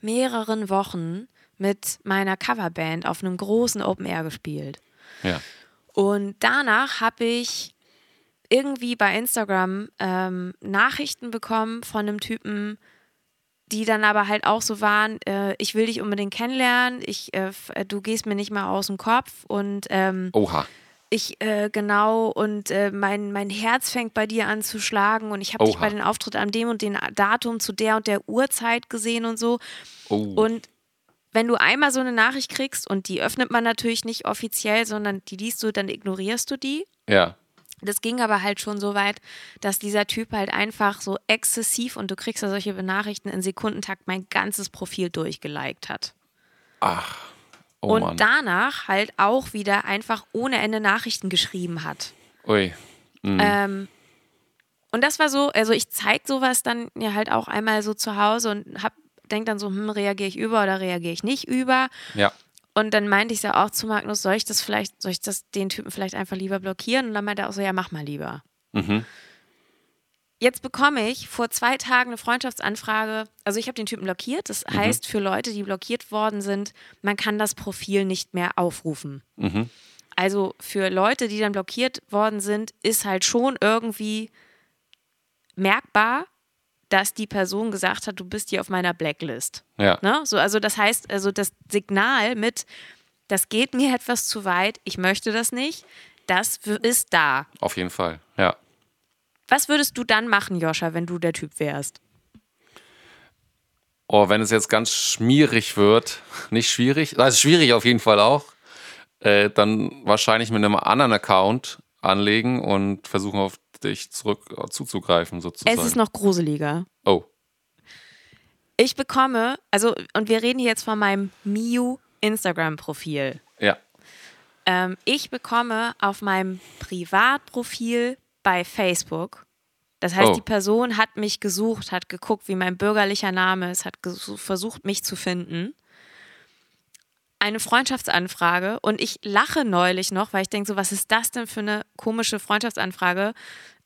mehreren Wochen mit meiner Coverband auf einem großen Open Air gespielt. Ja. Und danach habe ich irgendwie bei Instagram ähm, Nachrichten bekommen von einem Typen, die dann aber halt auch so waren, äh, ich will dich unbedingt kennenlernen, ich, äh, du gehst mir nicht mehr aus dem Kopf und ähm, Oha. Ich, äh, genau, und äh, mein, mein Herz fängt bei dir an zu schlagen und ich habe dich bei den Auftritt an dem und dem Datum zu der und der Uhrzeit gesehen und so. Oh. Und wenn du einmal so eine Nachricht kriegst und die öffnet man natürlich nicht offiziell, sondern die liest du, dann ignorierst du die. ja. Das ging aber halt schon so weit, dass dieser Typ halt einfach so exzessiv und du kriegst ja solche Benachrichten in Sekundentakt mein ganzes Profil durchgeliked hat. Ach. Oh und Mann. danach halt auch wieder einfach ohne Ende Nachrichten geschrieben hat. Ui. Mhm. Ähm, und das war so, also ich zeige sowas dann ja halt auch einmal so zu Hause und hab, denk dann so, hm, reagiere ich über oder reagiere ich nicht über? Ja. Und dann meinte ich ja auch zu Magnus, soll ich das vielleicht, soll ich das den Typen vielleicht einfach lieber blockieren? Und dann meinte er auch so, ja, mach mal lieber. Mhm. Jetzt bekomme ich vor zwei Tagen eine Freundschaftsanfrage. Also ich habe den Typen blockiert. Das heißt, für Leute, die blockiert worden sind, man kann das Profil nicht mehr aufrufen. Mhm. Also für Leute, die dann blockiert worden sind, ist halt schon irgendwie merkbar, dass die Person gesagt hat, du bist hier auf meiner Blacklist. Ja. Ne? So, also das heißt, also das Signal mit, das geht mir etwas zu weit, ich möchte das nicht, das ist da. Auf jeden Fall. Ja. Was würdest du dann machen, Joscha, wenn du der Typ wärst? Oh, wenn es jetzt ganz schmierig wird, nicht schwierig, also schwierig auf jeden Fall auch, äh, dann wahrscheinlich mit einem anderen Account anlegen und versuchen auf dich zurück äh, zuzugreifen sozusagen. Es ist noch gruseliger. oh, Ich bekomme, also, und wir reden hier jetzt von meinem Miu Instagram-Profil. ja. Ähm, ich bekomme auf meinem Privatprofil bei Facebook, das heißt, Oh. die Person hat mich gesucht, hat geguckt, wie mein bürgerlicher Name ist, hat versucht, mich zu finden. Eine Freundschaftsanfrage und ich lache neulich noch, weil ich denke so, was ist das denn für eine komische Freundschaftsanfrage?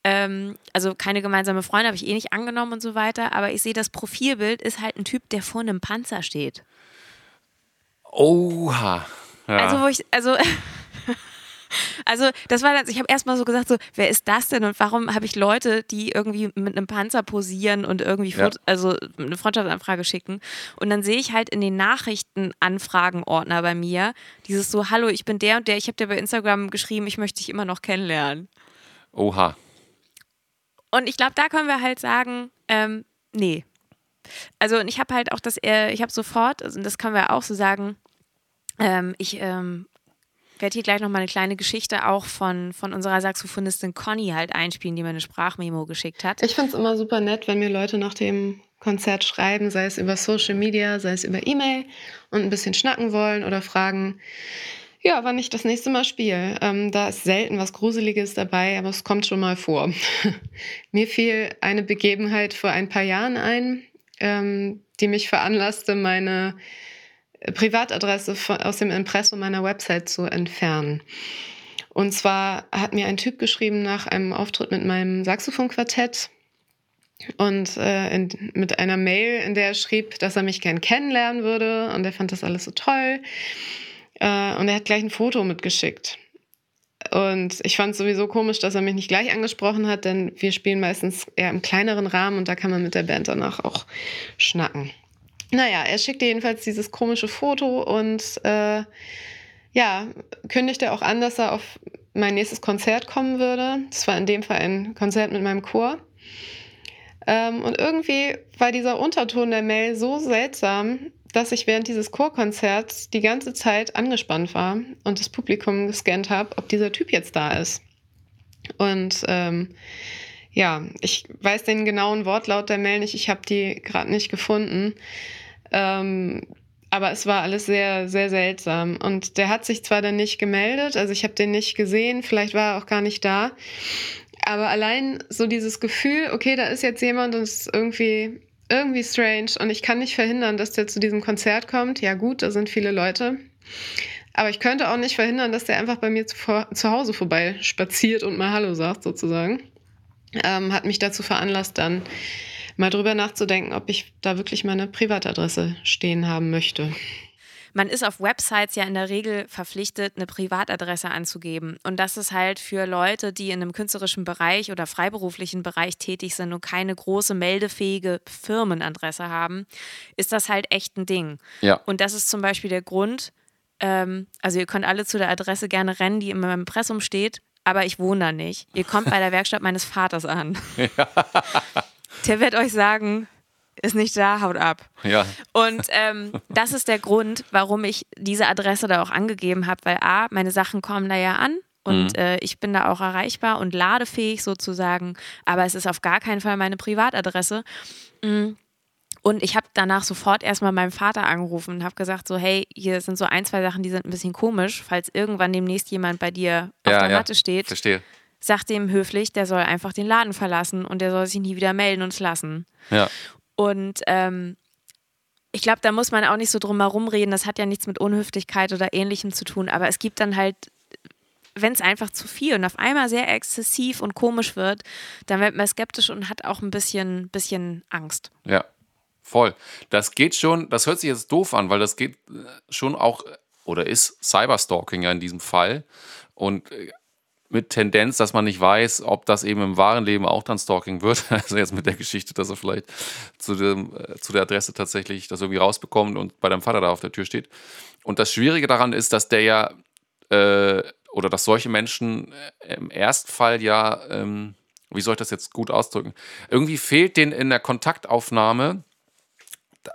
Ähm, also keine gemeinsame Freunde habe ich eh nicht angenommen und so weiter, aber ich sehe, das Profilbild ist halt ein Typ, der vor einem Panzer steht. Oha. Ja. Also, wo ich, also, Also das war das, ich habe erstmal so gesagt, so, wer ist das denn und warum habe ich Leute, die irgendwie mit einem Panzer posieren und irgendwie Ja. Also eine Freundschaftsanfrage schicken und dann sehe ich halt in den Nachrichtenanfragenordner bei mir dieses so, hallo, ich bin der und der, ich habe dir bei Instagram geschrieben, ich möchte dich immer noch kennenlernen. Oha. Und ich glaube, da können wir halt sagen, ähm, nee. Also und ich habe halt auch das, äh, ich habe sofort, also das können wir auch so sagen, ähm, ich ähm, werde hier gleich nochmal eine kleine Geschichte auch von, von unserer Saxophonistin Conny halt einspielen, die mir eine Sprachmemo geschickt hat. Ich finde es immer super nett, wenn mir Leute nach dem Konzert schreiben, sei es über Social Media, sei es über E-Mail und ein bisschen schnacken wollen oder fragen, ja, wann ich das nächste Mal spiele. Ähm, da ist selten was Gruseliges dabei, aber es kommt schon mal vor. mir fiel eine Begebenheit vor ein paar Jahren ein, ähm, die mich veranlasste, meine Privatadresse aus dem Impressum meiner Website zu entfernen. Und zwar hat mir ein Typ geschrieben nach einem Auftritt mit meinem Saxophonquartett und äh, in, mit einer Mail, in der er schrieb, dass er mich gern kennenlernen würde und er fand das alles so toll. Äh, und er hat gleich ein Foto mitgeschickt. Und ich fand es sowieso komisch, dass er mich nicht gleich angesprochen hat, denn wir spielen meistens eher im kleineren Rahmen und da kann man mit der Band danach auch schnacken. Naja, er schickte jedenfalls dieses komische Foto und äh, ja, kündigte auch an, dass er auf mein nächstes Konzert kommen würde. Das war in dem Fall ein Konzert mit meinem Chor. Ähm, und irgendwie war dieser Unterton der Mail so seltsam, dass ich während dieses Chorkonzerts die ganze Zeit angespannt war und das Publikum gescannt habe, ob dieser Typ jetzt da ist. Und ähm, ja, ich weiß den genauen Wortlaut der Mail nicht, ich habe die gerade nicht gefunden. Ähm, aber es war alles sehr, sehr seltsam. Und der hat sich zwar dann nicht gemeldet, also ich habe den nicht gesehen, vielleicht war er auch gar nicht da. Aber allein so dieses Gefühl, okay, da ist jetzt jemand und es ist irgendwie, irgendwie strange und ich kann nicht verhindern, dass der zu diesem Konzert kommt. Ja gut, da sind viele Leute. Aber ich könnte auch nicht verhindern, dass der einfach bei mir zu, zu Hause vorbei spaziert und mal Hallo sagt, sozusagen. Ähm, hat mich dazu veranlasst, dann mal drüber nachzudenken, ob ich da wirklich meine Privatadresse stehen haben möchte. Man ist auf Websites ja in der Regel verpflichtet, eine Privatadresse anzugeben. Und das ist halt für Leute, die in einem künstlerischen Bereich oder freiberuflichen Bereich tätig sind und keine große meldefähige Firmenadresse haben, ist das halt echt ein Ding. Ja. Und das ist zum Beispiel der Grund, ähm, also ihr könnt alle zu der Adresse gerne rennen, die in meinem Impressum steht, aber ich wohne da nicht. Ihr kommt bei der Werkstatt meines Vaters an. Der wird euch sagen, ist nicht da, haut ab. Ja. Und ähm, das ist der Grund, warum ich diese Adresse da auch angegeben habe, weil A, meine Sachen kommen da ja an und äh, ich bin da auch erreichbar und ladefähig sozusagen, aber es ist auf gar keinen Fall meine Privatadresse. Mm. Und ich habe danach sofort erstmal meinem Vater angerufen und habe gesagt, so, hey, hier sind so ein, zwei Sachen, die sind ein bisschen komisch. Falls irgendwann demnächst jemand bei dir auf ja, der ja. Matte steht, Verstehe. Sag dem höflich, der soll einfach den Laden verlassen und der soll sich nie wieder melden und lassen. Ja. Und ähm, ich glaube, da muss man auch nicht so drum herum reden. Das hat ja nichts mit Unhöflichkeit oder ähnlichem zu tun. Aber es gibt dann halt, wenn es einfach zu viel und auf einmal sehr exzessiv und komisch wird, dann wird man skeptisch und hat auch ein bisschen, bisschen Angst. Ja, voll. Das geht schon, das hört sich jetzt doof an, weil das geht äh, schon auch, äh, oder ist Cyberstalking ja in diesem Fall. Und äh, mit Tendenz, dass man nicht weiß, ob das eben im wahren Leben auch dann Stalking wird. Also jetzt mit der Geschichte, dass er vielleicht zu, dem, äh, zu der Adresse tatsächlich das irgendwie rausbekommt und bei deinem Vater da auf der Tür steht. Und das Schwierige daran ist, dass der ja, äh, oder dass solche Menschen äh, im Erstfall ja, ähm, wie soll ich das jetzt gut ausdrücken? Irgendwie fehlt denen in der Kontaktaufnahme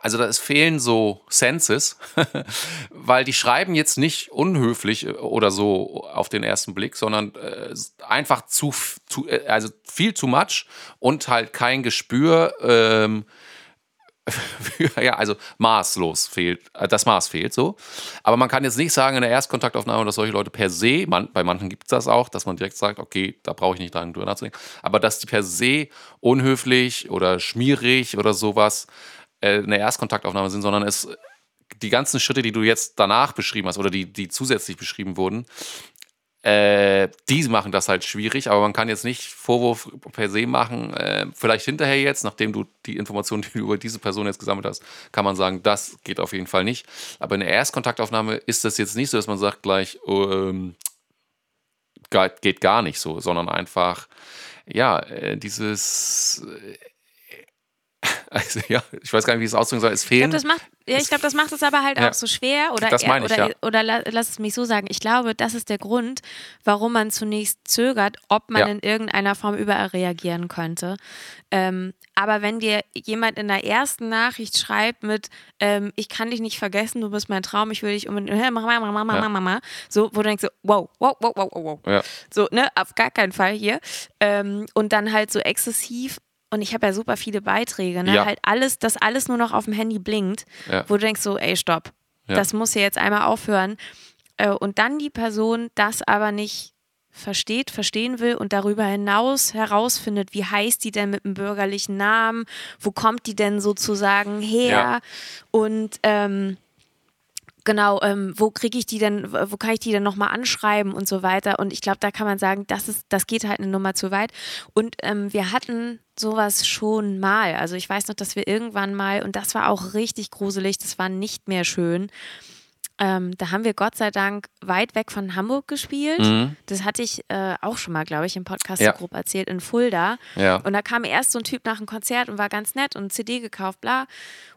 also da fehlen so Senses, weil die schreiben jetzt nicht unhöflich äh, oder so auf den ersten Blick, sondern äh, einfach zu, zu, äh, also viel zu much und halt kein Gespür, ähm, ja, also maßlos fehlt, äh, das Maß fehlt so. Aber man kann jetzt nicht sagen in der Erstkontaktaufnahme, dass solche Leute per se, man, bei manchen gibt es das auch, dass man direkt sagt, okay, da brauche ich nicht dran drüber nachzudenken, aber dass die per se unhöflich oder schmierig oder sowas eine Erstkontaktaufnahme sind, sondern es die ganzen Schritte, die du jetzt danach beschrieben hast oder die, die zusätzlich beschrieben wurden, äh, die machen das halt schwierig, aber man kann jetzt nicht Vorwurf per se machen. Äh, vielleicht hinterher jetzt, nachdem du die Informationen, die du über diese Person jetzt gesammelt hast, kann man sagen, das geht auf jeden Fall nicht. Aber in der Erstkontaktaufnahme ist das jetzt nicht so, dass man sagt gleich, ähm, geht, gar nicht so, sondern einfach, ja, äh, dieses, äh, also ja, ich weiß gar nicht, wie ich es ausdrücken soll, es Ich fehlen. glaube, das macht, ja, ich glaube, das macht es aber halt Ja. auch so schwer. Oder, Das meine ich, oder, ja. oder la- lass es mich so sagen. Ich glaube, das ist der Grund, warum man zunächst zögert, ob man Ja. in irgendeiner Form überall reagieren könnte. Ähm, aber wenn dir jemand in der ersten Nachricht schreibt mit, ähm, ich kann dich nicht vergessen, du bist mein Traum, ich will dich unbedingt, Mama, Mama, Mama, Ja. Mama, so, wo du denkst, so, wow, wow, wow, wow, wow, wow. So, ne, auf gar keinen Fall hier. Ähm, und dann halt so exzessiv. Und ich habe ja super viele Beiträge, ne? Ja. Halt alles, dass alles nur noch auf dem Handy blinkt, Ja. wo du denkst so, ey, stopp. Ja. Das muss hier jetzt einmal aufhören. Äh, und dann die Person das aber nicht versteht, verstehen will und darüber hinaus herausfindet, wie heißt die denn mit dem bürgerlichen Namen, wo kommt die denn sozusagen her Ja. und ähm, genau, ähm, wo kriege ich die denn, wo kann ich die denn nochmal anschreiben und so weiter. Und ich glaube, da kann man sagen, das ist, das geht halt eine Nummer zu weit. Und ähm, wir hatten sowas schon mal. Also ich weiß noch, dass wir irgendwann mal, und das war auch richtig gruselig, das war nicht mehr schön. Ähm, da haben wir Gott sei Dank weit weg von Hamburg gespielt. Mhm. Das hatte ich äh, auch schon mal, glaube ich, im Podcast Ja. grob erzählt, in Fulda. ja, Und da kam erst so ein Typ nach dem Konzert und war ganz nett und CD gekauft, bla.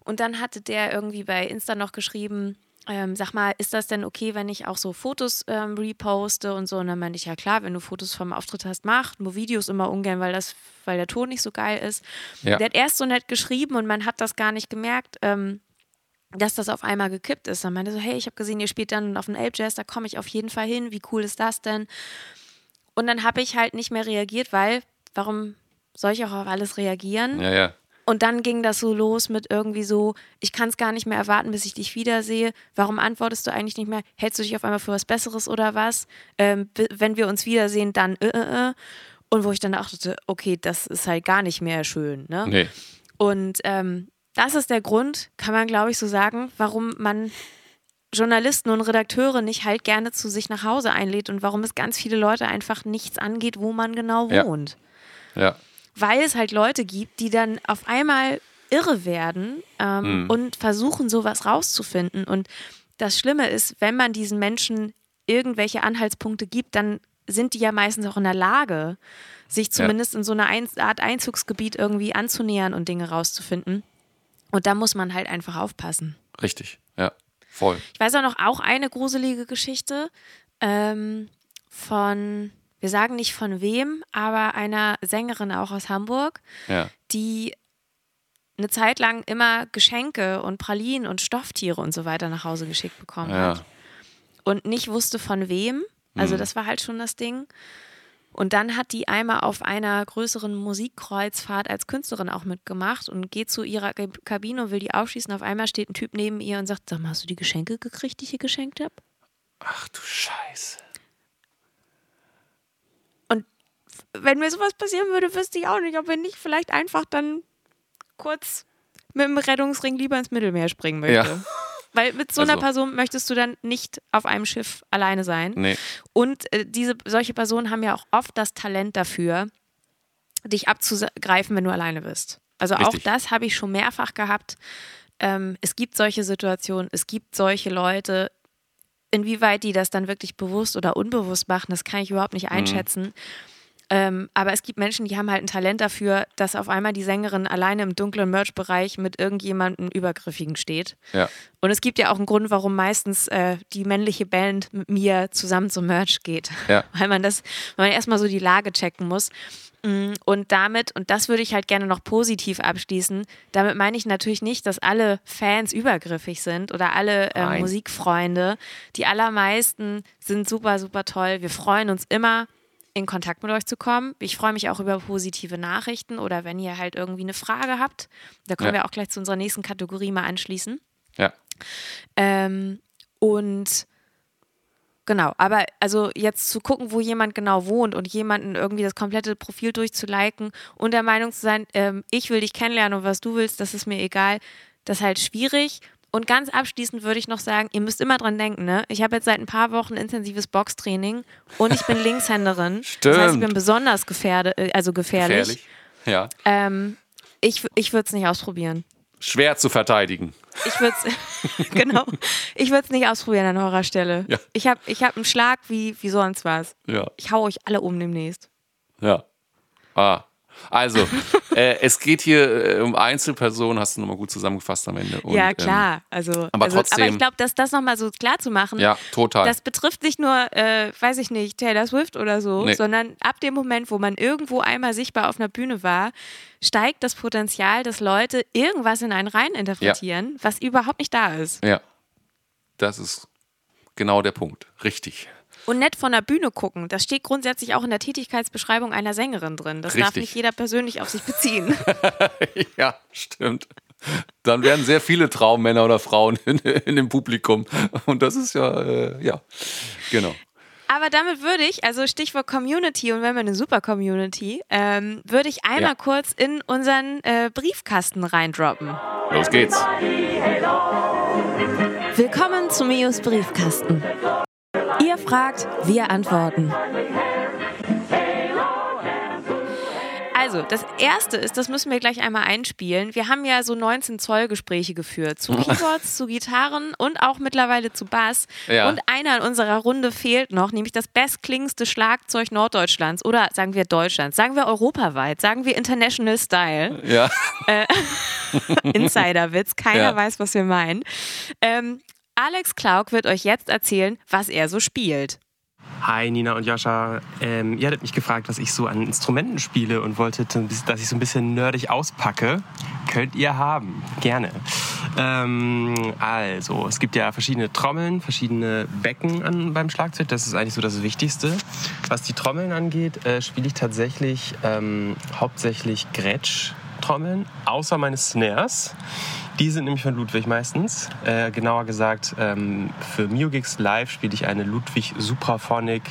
Und dann hatte der irgendwie bei Insta noch geschrieben, ähm, sag mal, ist das denn okay, wenn ich auch so Fotos ähm, reposte und so? Und dann meinte ich, ja klar, wenn du Fotos vom Auftritt hast, mach. Nur Videos immer ungern, weil das, weil der Ton nicht so geil ist. Ja. Der hat erst so nett geschrieben und man hat das gar nicht gemerkt. Ähm, dass das auf einmal gekippt ist. Dann meinte er so, hey, ich habe gesehen, ihr spielt dann auf dem Ape Jazz, da komme ich auf jeden Fall hin. Wie cool ist das denn? Und dann habe ich halt nicht mehr reagiert, weil warum soll ich auch auf alles reagieren? ja, ja, Und dann ging das so los mit irgendwie so, ich kann es gar nicht mehr erwarten, bis ich dich wiedersehe. Warum antwortest du eigentlich nicht mehr? Hältst du dich auf einmal für was Besseres oder was? Ähm, wenn wir uns wiedersehen, dann äh, äh, äh. Und wo ich dann dachte, okay, das ist halt gar nicht mehr schön. Ne? nee, Und ähm, das ist der Grund, kann man glaube ich so sagen, warum man Journalisten und Redakteure nicht halt gerne zu sich nach Hause einlädt und warum es ganz viele Leute einfach nichts angeht, wo man genau Ja. wohnt. ja, Weil es halt Leute gibt, die dann auf einmal irre werden ähm, Mhm. und versuchen, sowas rauszufinden. Und das Schlimme ist, wenn man diesen Menschen irgendwelche Anhaltspunkte gibt, dann sind die ja meistens auch in der Lage, sich zumindest in so einer Ein Art Einzugsgebiet irgendwie anzunähern und Dinge rauszufinden. Und da muss man halt einfach aufpassen. richtig, ja, voll. Ich weiß auch noch auch eine gruselige Geschichte ähm, von, wir sagen nicht von wem, aber einer Sängerin auch aus Hamburg, Ja, die eine Zeit lang immer Geschenke und Pralinen und Stofftiere und so weiter nach Hause geschickt bekommen ja, hat. Und nicht wusste von wem. Also Mhm. das war halt schon das Ding. Und dann hat die einmal auf einer größeren Musikkreuzfahrt als Künstlerin auch mitgemacht und geht zu ihrer Kabine und will die aufschließen. Auf einmal steht ein Typ neben ihr und sagt, sag mal, hast du die Geschenke gekriegt, die ich hier geschenkt habe? ach du Scheiße. Und wenn mir sowas passieren würde, wüsste ich auch nicht, ob ich nicht vielleicht einfach dann kurz mit dem Rettungsring lieber ins Mittelmeer springen möchte. Ja. Weil mit so einer Also- Person möchtest du dann nicht auf einem Schiff alleine sein. Nee, Und äh, diese solche Personen haben ja auch oft das Talent dafür, dich abzugreifen, wenn du alleine bist. Also auch Richtig. das habe ich schon mehrfach gehabt. Ähm, es gibt solche Situationen, es gibt solche Leute. Inwieweit die das dann wirklich bewusst oder unbewusst machen, das kann ich überhaupt Mhm. nicht einschätzen. Ähm, aber es gibt Menschen, die haben halt ein Talent dafür, dass auf einmal die Sängerin alleine im dunklen Merch-Bereich mit irgendjemandem Übergriffigen steht. ja, Und es gibt ja auch einen Grund, warum meistens äh, die männliche Band mit mir zusammen zum Merch geht. Ja. Weil man das, weil man erstmal so die Lage checken muss. Mm, Und damit, und das würde ich halt gerne noch positiv abschließen, damit meine ich natürlich nicht, dass alle Fans übergriffig sind oder alle Nein. Musikfreunde. Die allermeisten sind super, super toll. Wir freuen uns immer, in Kontakt mit euch zu kommen. Ich freue mich auch über positive Nachrichten oder wenn ihr halt irgendwie eine Frage habt. Da können Ja. wir auch gleich zu unserer nächsten Kategorie mal anschließen. ja, Ähm, und genau, aber also jetzt zu gucken, wo jemand genau wohnt und jemanden irgendwie das komplette Profil durchzuliken und der Meinung zu sein, ähm, ich will dich kennenlernen und was du willst, das ist mir egal, das ist halt schwierig. Und ganz abschließend würde ich noch sagen, ihr müsst immer dran denken, ne? Ich habe jetzt seit ein paar Wochen intensives Boxtraining und ich bin Linkshänderin. Das heißt, ich Stimmt. bin besonders gefährde, äh, also gefährlich. gefährlich. Ja, Ähm, ich ich würde es nicht ausprobieren. Schwer zu verteidigen. Ich würde es genau. Ich würde es nicht ausprobieren an eurer Stelle. Ja. Ich habe ich hab einen Schlag wie, wie sonst was. Ja. Ich hau euch alle um demnächst. Ja. Ah. Also, äh, es geht hier äh, um Einzelpersonen, hast du nochmal gut zusammengefasst am Ende. Und, ja, klar. Also, aber also, aber trotzdem- ich glaube, dass das nochmal so klar zu machen, Ähm, ja, total. das betrifft nicht nur, äh, weiß ich nicht, Taylor Swift oder so, Nee. sondern ab dem Moment, wo man irgendwo einmal sichtbar auf einer Bühne war, steigt das Potenzial, dass Leute irgendwas in einen rein interpretieren, was überhaupt nicht da ist. ja. Das ist genau der Punkt. Richtig. Und nett von der Bühne gucken, das steht grundsätzlich auch in der Tätigkeitsbeschreibung einer Sängerin drin. Das darf Richtig. nicht jeder persönlich auf sich beziehen. Ja, stimmt. Dann wären sehr viele Traummänner oder Frauen in, in dem Publikum. Und das ist ja, äh, ja, genau. Aber damit würde ich, also Stichwort Community und wenn wir eine super Community, ähm, würde ich einmal Ja. kurz in unseren äh, Briefkasten reindroppen. Los geht's. Willkommen zu Mios Briefkasten. Ihr fragt, wir antworten. Also, das erste ist, das müssen wir gleich einmal einspielen. Wir haben ja so 19 Zoll Gespräche geführt. Zu Keyboards, zu Gitarren und auch mittlerweile zu Bass. Ja. Und einer in unserer Runde fehlt noch, nämlich das bestklingendste Schlagzeug Norddeutschlands. Oder sagen wir Deutschlands, sagen wir europaweit, sagen wir International Style. Ja, Insiderwitz, keiner Ja. weiß, was wir meinen. Ähm, Alex Klauk wird euch jetzt erzählen, was er so spielt. Hi Nina und Joscha. Ähm, ihr hattet mich gefragt, was ich so an Instrumenten spiele und wolltet, dass ich so ein bisschen nerdig auspacke. Könnt ihr haben. Gerne. Ähm, also, es gibt ja verschiedene Trommeln, verschiedene Becken an, beim Schlagzeug. Das ist eigentlich so das Wichtigste. Was die Trommeln angeht, äh, spiele ich tatsächlich ähm, hauptsächlich Gretsch-Trommeln, außer meine Snares. Die sind nämlich von Ludwig meistens. Äh, genauer gesagt, ähm, für Mio-Gigs Live spiele ich eine Ludwig Supraphonic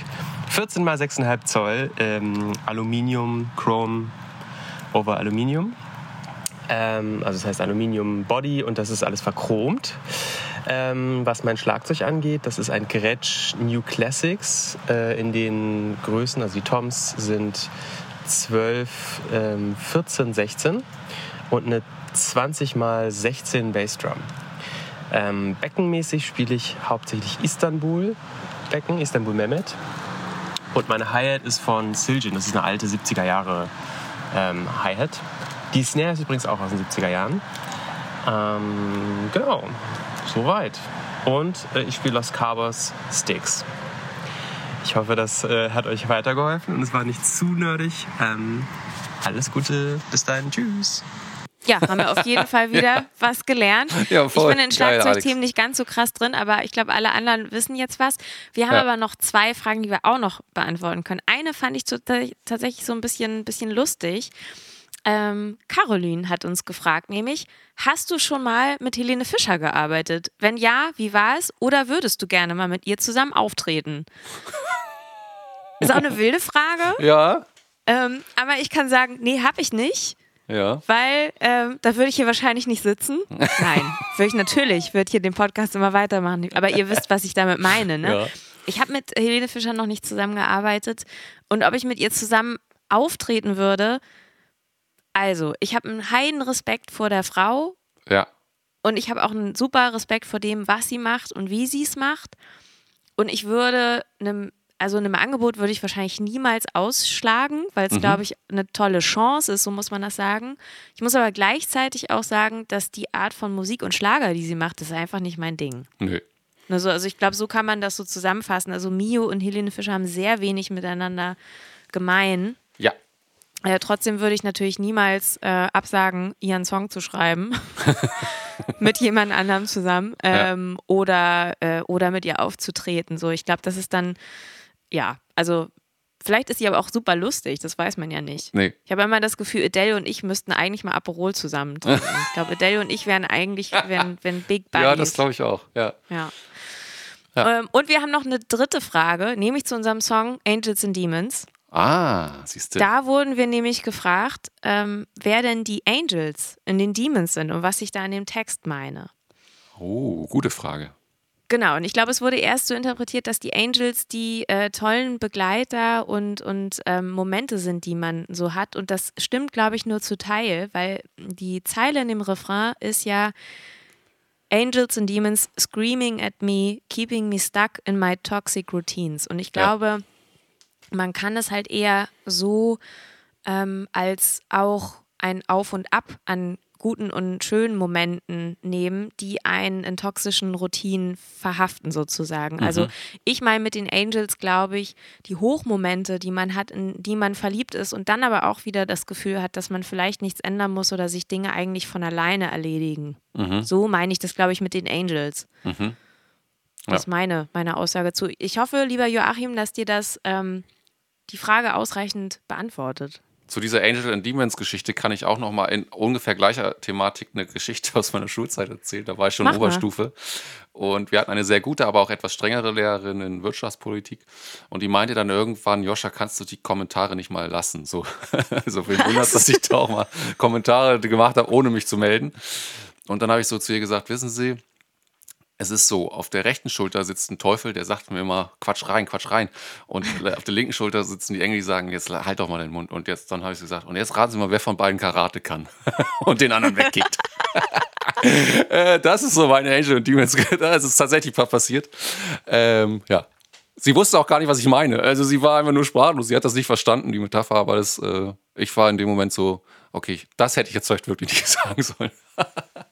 14 x 6,5 Zoll ähm, Aluminium, Chrome over Aluminium. Ähm, also das heißt Aluminium Body und das ist alles verchromt. Ähm, was mein Schlagzeug angeht, das ist ein Gretsch New Classics äh, in den Größen, also die Toms sind 12, ähm, 14, 16 und eine 20 x 16 Bassdrum. Ähm, beckenmäßig spiele ich hauptsächlich Istanbul Becken, Istanbul Mehmet. Und meine Hi-Hat ist von Siljan, das ist eine alte 70er Jahre ähm, Hi-Hat. Die Snare ist übrigens auch aus den 70er Jahren. Ähm, genau, soweit. Und äh, ich spiele Los Cabos Sticks. Ich hoffe, das äh, hat euch weitergeholfen und es war nicht zu nerdig. Ähm, alles Gute, bis dahin, tschüss. Ja, haben wir auf jeden Fall wieder was gelernt. Ja. Ich bin in. Schlagzeugthemen nicht ganz so krass drin, aber ich glaube, alle anderen wissen jetzt was. Wir haben Ja. aber noch zwei Fragen, die wir auch noch beantworten können. Eine fand ich tatsächlich so ein bisschen, bisschen lustig. Ähm, Caroline hat uns gefragt, nämlich, hast du schon mal mit Helene Fischer gearbeitet? Wenn ja, wie war es? Oder würdest du gerne mal mit ihr zusammen auftreten? Ist auch eine wilde Frage, ja, ähm, aber ich kann sagen, nee, habe ich nicht ja. weil ähm, da würde ich hier wahrscheinlich nicht sitzen. Nein, würde ich natürlich, würde hier den Podcast immer weitermachen. Aber ihr wisst, was ich damit meine. Ne? Ja. Ich habe mit Helene Fischer noch nicht zusammengearbeitet und ob ich mit ihr zusammen auftreten würde. Also, ich habe einen heiden Respekt vor der Frau Ja, und ich habe auch einen super Respekt vor dem, was sie macht und wie sie es macht. Und ich würde einem, also einem Angebot würde ich wahrscheinlich niemals ausschlagen, weil es, glaube ich, eine tolle Chance ist, so muss man das sagen. Ich muss aber gleichzeitig auch sagen, dass die Art von Musik und Schlager, die sie macht, ist einfach nicht mein Ding. nö. Also, also ich glaube, so kann man das so zusammenfassen. Also Mio und Helene Fischer haben sehr wenig miteinander gemein. Ja, Äh, trotzdem würde ich natürlich niemals äh, absagen, ihren Song zu schreiben. mit jemand anderem zusammen. Ähm, oder, äh, oder mit ihr aufzutreten. So, ich glaube, das ist dann, ja, also vielleicht ist sie aber auch super lustig, das weiß man ja nicht. nee. Ich habe immer das Gefühl, Adele und ich müssten eigentlich mal Aperol zusammen trinken. ich glaube, Adele und ich wären eigentlich, wenn, wenn Big Buddies. Ja, das glaube ich auch. Ja. Ja. Ja. Ähm, und wir haben noch eine dritte Frage, nämlich zu unserem Song Angels and Demons. Ah, siehst du. Da wurden wir nämlich gefragt, ähm, wer denn die Angels in den Demons sind und was ich da in dem Text meine. Oh, gute Frage. Genau, und ich glaube, es wurde erst so interpretiert, dass die Angels die äh, tollen Begleiter und, und ähm, Momente sind, die man so hat. Und das stimmt, glaube ich, nur zu Teil, weil die Zeile in dem Refrain ist ja Angels and Demons screaming at me, keeping me stuck in my toxic routines. Und ich Ja. glaube, man kann es halt eher so ähm, als auch ein Auf und Ab an guten und schönen Momenten nehmen, die einen in toxischen Routinen verhaften sozusagen. Also ich meine mit den Angels, glaube ich, die Hochmomente, die man hat, in die man verliebt ist und dann aber auch wieder das Gefühl hat, dass man vielleicht nichts ändern muss oder sich Dinge eigentlich von alleine erledigen. So meine ich das, glaube ich, mit den Angels. Mhm. Das ist meine, meine Aussage zu. Ich hoffe, lieber Joachim, dass dir das ähm, die Frage ausreichend beantwortet. Zu dieser Angel and Demons Geschichte kann ich auch noch mal in ungefähr gleicher Thematik eine Geschichte aus meiner Schulzeit erzählen. Da war ich schon Mach mal. Oberstufe. Und wir hatten eine sehr gute, aber auch etwas strengere Lehrerin in Wirtschaftspolitik. Und die meinte dann irgendwann, Joscha, kannst du die Kommentare nicht mal lassen? So, so viel wundert, dass ich da auch mal Kommentare gemacht habe, ohne mich zu melden. Und dann habe ich so zu ihr gesagt, wissen Sie, es ist so, auf der rechten Schulter sitzt ein Teufel, der sagt mir immer, Quatsch rein, Quatsch rein. Und auf der linken Schulter sitzen die Engel, die sagen, jetzt halt doch mal den Mund. Und jetzt, dann habe ich gesagt, und jetzt raten Sie mal, wer von beiden Karate kann. und den anderen wegkickt. äh, das ist so meine Angel und Demons. Das ist tatsächlich pa- passiert. Ähm, ja. Sie wusste auch gar nicht, was ich meine. Also sie war einfach nur sprachlos. Sie hat das nicht verstanden, die Metapher, aber das, äh, ich war in dem Moment so, okay, das hätte ich jetzt vielleicht wirklich nicht sagen sollen.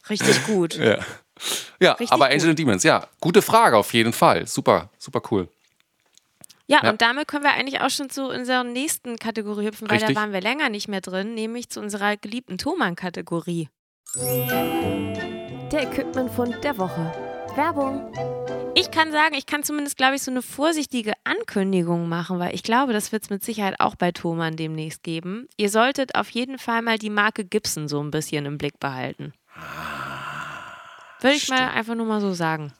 Richtig gut. Ja, ja Richtig aber. Angel and Demons, ja, gute Frage auf jeden Fall. Super, super cool. Ja, Ja. und damit können wir eigentlich auch schon zu unserer nächsten Kategorie hüpfen, weil Richtig. da waren wir länger nicht mehr drin, nämlich zu unserer geliebten Thomann-Kategorie. Der Equipment-Fund der Woche. Werbung. Ich kann sagen, ich kann zumindest, glaube ich, so eine vorsichtige Ankündigung machen, weil ich glaube, das wird es mit Sicherheit auch bei Thomann demnächst geben. Ihr solltet auf jeden Fall mal die Marke Gibson so ein bisschen im Blick behalten. Würde ich mal einfach nur mal so sagen.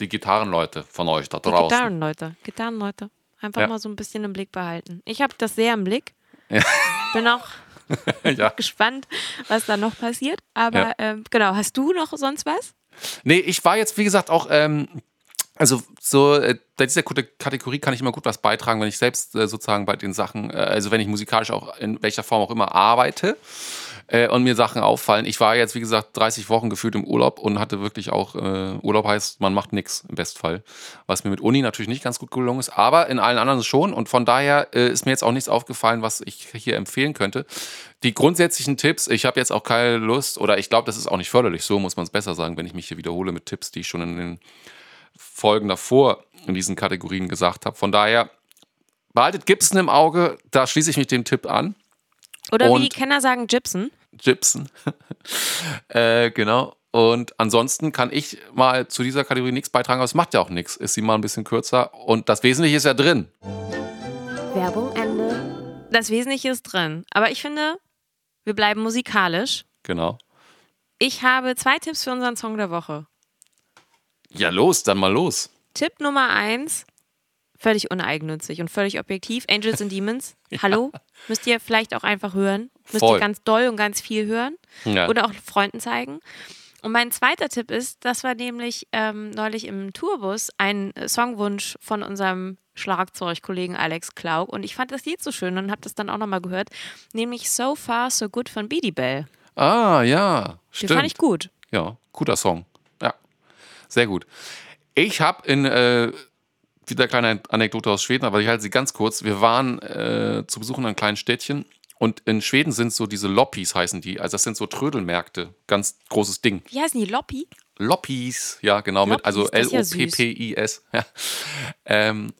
Die Gitarrenleute von euch da Die draußen. Gitarrenleute, Gitarrenleute. Einfach Ja. mal so ein bisschen im Blick behalten. Ich habe das sehr im Blick. Ja. Bin auch ja. gespannt, was da noch passiert. Aber ähm, genau, hast du noch sonst was? Nee, ich war jetzt, wie gesagt, auch, ähm, also so, äh, bei dieser Kate- Kategorie kann ich immer gut was beitragen, wenn ich selbst äh, sozusagen bei den Sachen, äh, also wenn ich musikalisch auch in welcher Form auch immer arbeite äh, und mir Sachen auffallen. Ich war jetzt, wie gesagt, 30 Wochen gefühlt im Urlaub und hatte wirklich auch, äh, Urlaub heißt, man macht nichts im Bestfall. Was mir mit Uni natürlich nicht ganz gut gelungen ist, aber in allen anderen schon. Und von daher äh, ist mir jetzt auch nichts aufgefallen, was ich hier empfehlen könnte. Die grundsätzlichen Tipps, ich habe jetzt auch keine Lust, oder ich glaube, das ist auch nicht förderlich, so muss man es besser sagen, wenn ich mich hier wiederhole mit Tipps, die ich schon in den Folgen davor in diesen Kategorien gesagt habe. Von daher, behaltet Gibson im Auge, da schließe ich mich dem Tipp an. Oder wie Und- die Kenner sagen, Gibson. Gibson. äh, genau. Und ansonsten kann ich mal zu dieser Kategorie nichts beitragen, aber es macht ja auch nichts. Ist sie mal ein bisschen kürzer und das Wesentliche ist ja drin. Werbung Ende. Das Wesentliche ist drin. Aber ich finde, wir bleiben musikalisch. Genau. Ich habe zwei Tipps für unseren Song der Woche. Ja, los, dann mal los. Tipp Nummer eins, völlig uneigennützig und völlig objektiv. Angels and Demons. Hallo? Müsst ihr vielleicht auch einfach hören. Müsst Voll. ihr ganz doll und ganz viel hören. Ja. Oder auch Freunden zeigen. Und mein zweiter Tipp ist, das war nämlich ähm, neulich im Tourbus ein äh, Songwunsch von unserem Schlagzeugkollegen Alex Klauk. Und ich fand das Lied so schön und habe das dann auch nochmal gehört. Nämlich So Far So Good von Beady Bell. Ah, ja. Den Stimmt. fand ich gut. Ja, guter Song. Ja, sehr gut. Ich habe in äh, wieder kleine Anekdote aus Schweden, aber ich halte sie ganz kurz. Wir waren äh, zu Besuch in einem kleinen Städtchen und in Schweden sind so diese Loppis heißen die. Also das sind so Trödelmärkte, ganz großes Ding. Wie heißen die? Loppi? Loppis, ja genau, mit also. L-O-P-P-I-S. Ja. Ähm,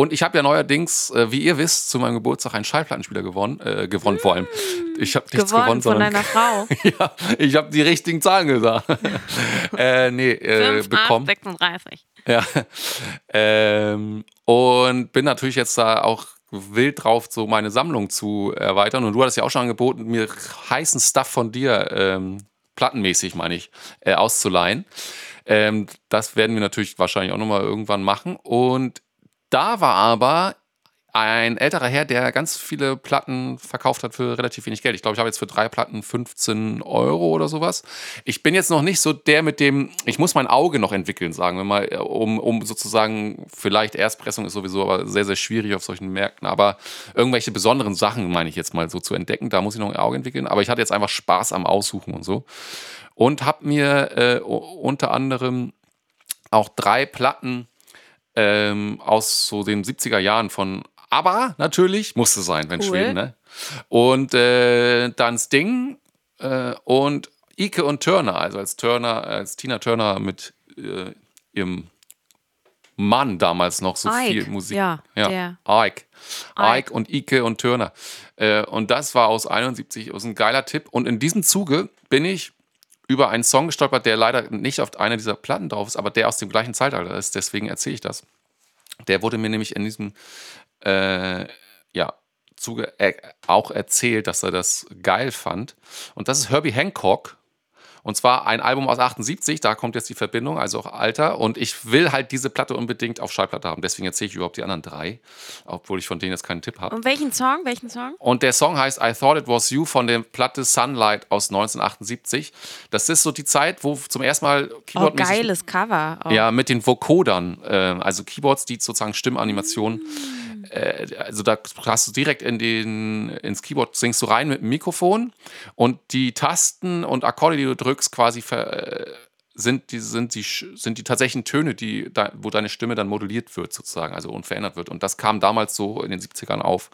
und ich habe ja neuerdings, äh, wie ihr wisst, zu meinem Geburtstag einen Schallplattenspieler gewonnen, äh, gewonnen vor allem. Ich habe nichts Gewonnen gewonnen, von sondern deiner Frau. ja, ich habe die richtigen Zahlen gesagt. äh, nee, äh, 5, 8, bekommen. 36. Ja. Ähm, und bin natürlich jetzt da auch wild drauf, so meine Sammlung zu erweitern. Und du hattest ja auch schon angeboten, mir heißen Stuff von dir, ähm, plattenmäßig meine ich, äh, auszuleihen. Ähm, das werden wir natürlich wahrscheinlich auch nochmal irgendwann machen. Und da war aber ein älterer Herr, der ganz viele Platten verkauft hat für relativ wenig Geld. Ich glaube, ich habe jetzt für drei Platten 15 Euro oder sowas. Ich bin jetzt noch nicht so der mit dem, ich muss mein Auge noch entwickeln, sagen wir mal, um, um sozusagen, vielleicht Erstpressung ist sowieso aber sehr, sehr schwierig auf solchen Märkten, aber irgendwelche besonderen Sachen, meine ich jetzt mal so zu entdecken, da muss ich noch ein Auge entwickeln. Aber ich hatte jetzt einfach Spaß am Aussuchen und so. Und habe mir äh, unter anderem auch drei Platten ähm, aus so den 70er Jahren von ABBA natürlich, musste sein, wenn Cool. Schweden, ne? Und äh, dann Sting äh, und Ike und Turner, also als Turner, als Tina Turner mit äh, ihrem Mann damals noch so Ike, viel Musik. ja, der. Ike. Ike. Ike und Ike und Turner. Äh, und das war aus 71, ist ein geiler Tipp. Und in diesem Zuge bin ich über einen Song gestolpert, der leider nicht auf einer dieser Platten drauf ist, aber der aus dem gleichen Zeitalter ist. Deswegen erzähle ich das. Der wurde mir nämlich in diesem äh, ja, Zuge äh, auch erzählt, dass er das geil fand. Und das ist Herbie Hancock. Und zwar ein Album aus 78, da kommt jetzt die Verbindung, also auch Alter. Und ich will halt diese Platte unbedingt auf Schallplatte haben. Deswegen erzähle ich überhaupt die anderen drei, obwohl ich von denen jetzt keinen Tipp habe. Und welchen Song? Welchen Song? Und der Song heißt I Thought It Was You von der Platte Sunlight aus 1978. Das ist so die Zeit, wo zum ersten Mal Oh, Keyboard geiles Cover. Oh. ja, mit den Vocodern, äh, also Keyboards, die sozusagen Stimmanimationen. Äh, also da hast du direkt in den, ins Keyboard, singst du rein mit dem Mikrofon und die Tasten und Akkorde, die du drückst, quasi ver, äh, sind, die, sind, die, sind die tatsächlichen Töne, die, da, wo deine Stimme dann moduliert wird, sozusagen, also unverändert wird. Und das kam damals so in den 70ern auf.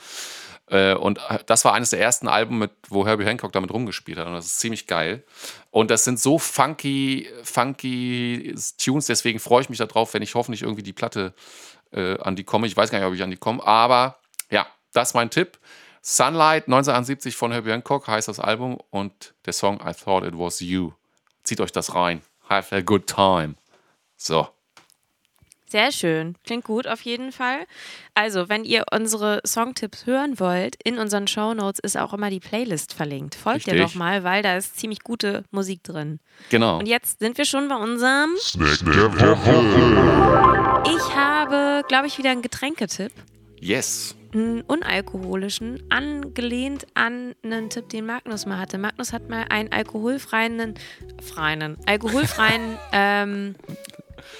Äh, Und das war eines der ersten Alben, mit, wo Herbie Hancock damit rumgespielt hat. Und das ist ziemlich geil. Und das sind so funky, funky Tunes. Deswegen freue ich mich darauf, wenn ich hoffentlich irgendwie die Platte äh, an die komme. Ich weiß gar nicht, ob ich an die komme. Aber ja, das ist mein Tipp. Sunlight 1971 von Herbie Hancock heißt das Album. Und der Song I Thought It Was You. Zieht euch das rein. Have a good time. So. Sehr schön. Klingt gut auf jeden Fall. Also, wenn ihr unsere Songtipps hören wollt, in unseren Shownotes ist auch immer die Playlist verlinkt. Folgt ihr doch mal, weil da ist ziemlich gute Musik drin. Genau. Und jetzt sind wir schon bei unserem. Snack der Woche. Ich habe, glaube ich, wieder einen Getränketipp. Yes. einen unalkoholischen, angelehnt an einen Tipp, den Magnus mal hatte. Magnus hat mal einen alkoholfreien, freien, alkoholfreien ähm,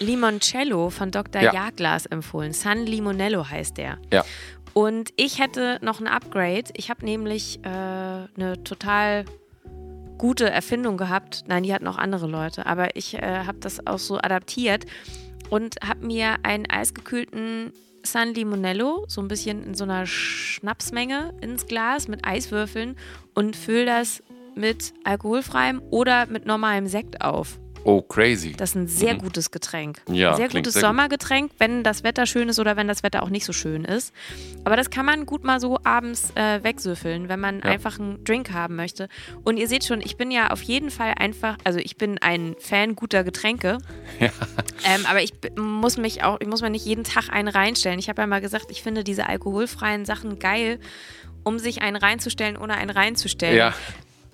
Limoncello von Dr. Ja. Jaglas empfohlen. San Limonello heißt der. Ja. Und ich hätte noch ein Upgrade. Ich habe nämlich äh, eine total gute Erfindung gehabt. Nein, die hatten auch andere Leute, aber ich äh, habe das auch so adaptiert und habe mir einen eisgekühlten San Limonello, so ein bisschen in so einer Schnapsmenge ins Glas mit Eiswürfeln und fülle das mit alkoholfreiem oder mit normalem Sekt auf. Oh, crazy. Das ist ein sehr gutes Getränk. Ja, ein sehr gutes sehr gut. Sommergetränk, wenn das Wetter schön ist oder wenn das Wetter auch nicht so schön ist. Aber das kann man gut mal so abends äh, wegsüffeln, wenn man Ja. einfach einen Drink haben möchte. Und ihr seht schon, ich bin ja auf jeden Fall einfach, also ich bin ein Fan guter Getränke. Ähm, aber ich muss mich auch, ich muss mir nicht jeden Tag einen reinstellen. Ich habe ja mal gesagt, ich finde diese alkoholfreien Sachen geil, um sich einen reinzustellen, ohne einen reinzustellen Ja.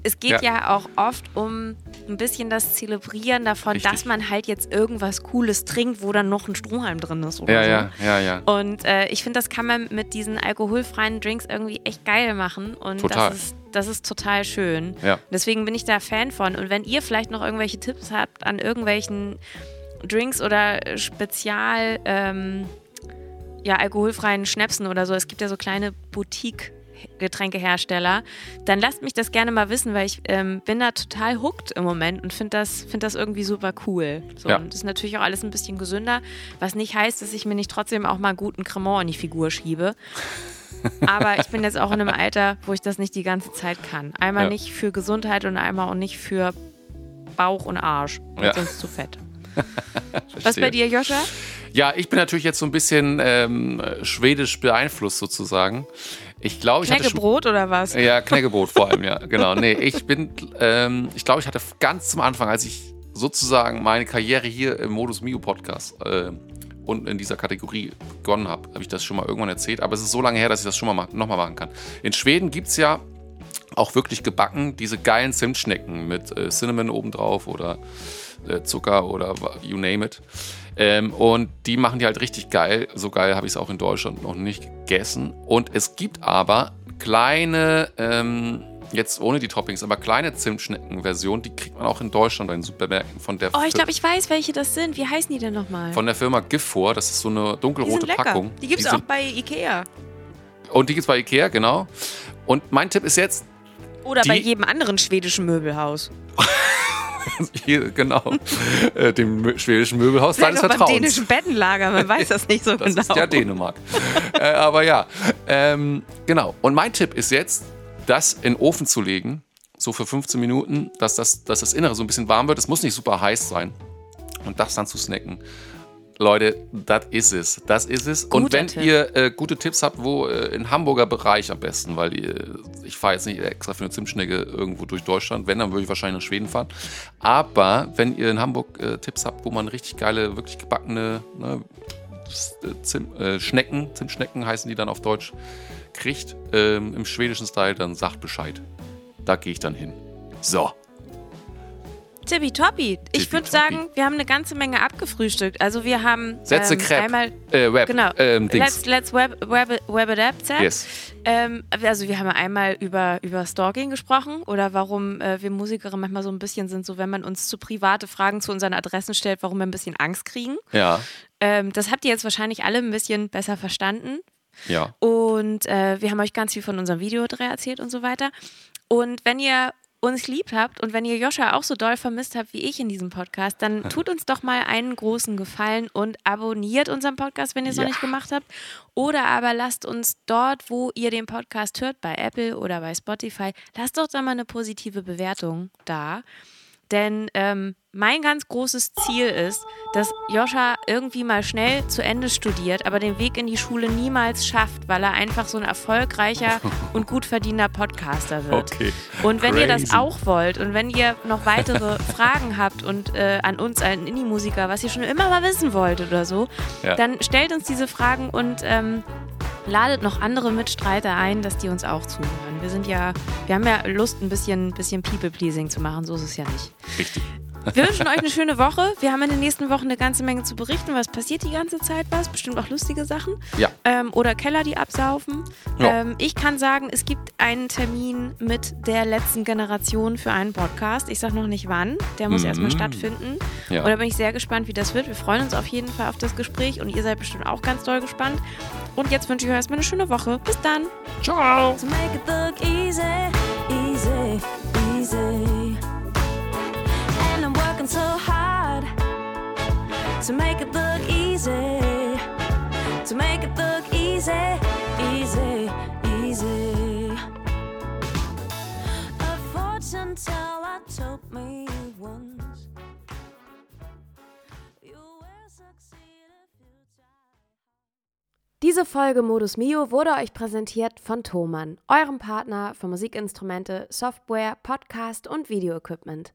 Es geht Ja. ja. auch oft um ein bisschen das Zelebrieren davon, Richtig. dass man halt jetzt irgendwas Cooles trinkt, wo dann noch ein Strohhalm drin ist oder Ja, so. ja, ja, ja. Und äh, ich finde, das kann man mit diesen alkoholfreien Drinks irgendwie echt geil machen. Und Total. Das, ist, das ist total schön. Ja. Deswegen bin ich da Fan von. Und wenn ihr vielleicht noch irgendwelche Tipps habt an irgendwelchen Drinks oder Spezial, ähm, ja, alkoholfreien Schnäpsen oder so, es gibt ja so kleine Boutique- Getränkehersteller, dann lasst mich das gerne mal wissen, weil ich ähm, bin da total hooked im Moment und finde das, find das irgendwie super cool. So, Ja. Und das ist natürlich auch alles ein bisschen gesünder, was nicht heißt, dass ich mir nicht trotzdem auch mal guten Cremant in die Figur schiebe. Aber ich bin jetzt auch in einem Alter, wo ich das nicht die ganze Zeit kann. Einmal Ja. nicht für Gesundheit und einmal auch nicht für Bauch und Arsch. weil Ja. Sonst zu fett. Was bei dir, Joscha? Ja, ich bin natürlich jetzt so ein bisschen ähm, schwedisch beeinflusst sozusagen. Ich glaube, ich Knäckebrot oder was? Ja, Knäckebrot vor allem, ja, genau. Nee, ich bin, ähm, ich glaube, ich hatte ganz zum Anfang, als ich sozusagen meine Karriere hier im Modus Mio Podcast äh, und in dieser Kategorie begonnen habe, habe ich das schon mal irgendwann erzählt. Aber es ist so lange her, dass ich das schon mal nochmal machen kann. In Schweden gibt es ja auch wirklich gebacken diese geilen Zimtschnecken mit äh, Cinnamon obendrauf oder äh, Zucker oder you name it. Ähm, und die machen die halt richtig geil. So geil habe ich es auch in Deutschland noch nicht gegessen. Und es gibt aber kleine, ähm, jetzt ohne die Toppings, aber kleine Zimtschnecken-Versionen, die kriegt man auch in Deutschland bei den Supermärkten von der, Oh, ich glaube, ich weiß, welche das sind. Wie heißen die denn nochmal? von der Firma Gifford. Das ist so eine Die dunkelrote lecker. Packung. Die gibt es auch bei Ikea. Und die gibt es bei Ikea, genau. Und mein Tipp ist jetzt, Oder Die- bei jedem anderen schwedischen Möbelhaus. hier, genau, äh, dem schwedischen Möbelhaus Vielleicht deines auch beim Vertrauens. dänischen Bettenlager, man weiß das nicht so Das genau. ist ja Dänemark. äh, aber ja, ähm, genau. Und mein Tipp ist jetzt, das in den Ofen zu legen, so für 15 Minuten, dass das, dass das Innere so ein bisschen warm wird. Es muss nicht super heiß sein. Und das dann zu snacken. Leute, das ist es. Das ist es. Und wenn Tipp. ihr äh, gute Tipps habt, wo äh, im Hamburger Bereich am besten, weil ihr, ich fahre jetzt nicht extra für eine Zimtschnecke irgendwo durch Deutschland. Wenn, dann würde ich wahrscheinlich nach Schweden fahren. Aber wenn ihr in Hamburg äh, Tipps habt, wo man richtig geile, wirklich gebackene ne, Zim, äh, Schnecken, Zimtschnecken heißen die dann auf Deutsch, kriegt ähm, im schwedischen Style, dann sagt Bescheid. Da gehe ich dann hin. So. Tippitoppi. Ich würde sagen, wir haben eine ganze Menge abgefrühstückt. Also wir haben Sätze ähm, Crepe. einmal Äh, Web. genau. Ähm, let's let's web web web it up, Zap. Yes. Ähm, also wir haben einmal über, über Stalking gesprochen oder warum äh, wir Musikerinnen manchmal so ein bisschen sind, so wenn man uns zu private Fragen zu unseren Adressen stellt, warum wir ein bisschen Angst kriegen. Ja. Ähm, das habt ihr jetzt wahrscheinlich alle ein bisschen besser verstanden. Ja. Und äh, wir haben euch ganz viel von unserem Videodreh erzählt und so weiter. Und wenn ihr uns lieb habt und wenn ihr Joscha auch so doll vermisst habt wie ich in diesem Podcast, dann tut uns doch mal einen großen Gefallen und abonniert unseren Podcast, wenn ihr es Ja. noch nicht gemacht habt. Oder aber lasst uns dort, wo ihr den Podcast hört, bei Apple oder bei Spotify, lasst doch da mal eine positive Bewertung da. Denn ähm, mein ganz großes Ziel ist, dass Joscha irgendwie mal schnell zu Ende studiert, aber den Weg in die Schule niemals schafft, weil er einfach so ein erfolgreicher und gut verdienter Podcaster wird. Okay. Und wenn ihr das Crazy. auch wollt und wenn ihr noch weitere Fragen habt und äh, an uns, einen Indie-Musiker, was ihr schon immer mal wissen wolltet oder so, Ja. dann stellt uns diese Fragen und ähm, ladet noch andere Mitstreiter ein, dass die uns auch zuhören. Wir sind ja, wir haben ja Lust, ein bisschen, bisschen People-Pleasing zu machen, so ist es ja nicht. Richtig. Wir wünschen euch eine schöne Woche. Wir haben in den nächsten Wochen eine ganze Menge zu berichten. Was passiert die ganze Zeit? Was? Bestimmt auch lustige Sachen. Ja. Ähm, oder Keller, die absaufen. Ja. Ähm, ich kann sagen, es gibt einen Termin mit der letzten Generation für einen Podcast. Ich sage noch nicht wann. Der muss Mhm. erstmal stattfinden. Ja. Und da bin ich sehr gespannt, wie das wird. Wir freuen uns auf jeden Fall auf das Gespräch und ihr seid bestimmt auch ganz doll gespannt. Und jetzt wünsche ich euch erstmal eine schöne Woche. Bis dann. Ciao. To make it look easy, easy, easy. Working so hard to make it look easy, to make it look easy, easy, easy. A fortune teller told me once. Diese Folge Modus Mio wurde euch präsentiert von Thomann, eurem Partner für Musikinstrumente, Software, Podcast und Videoequipment.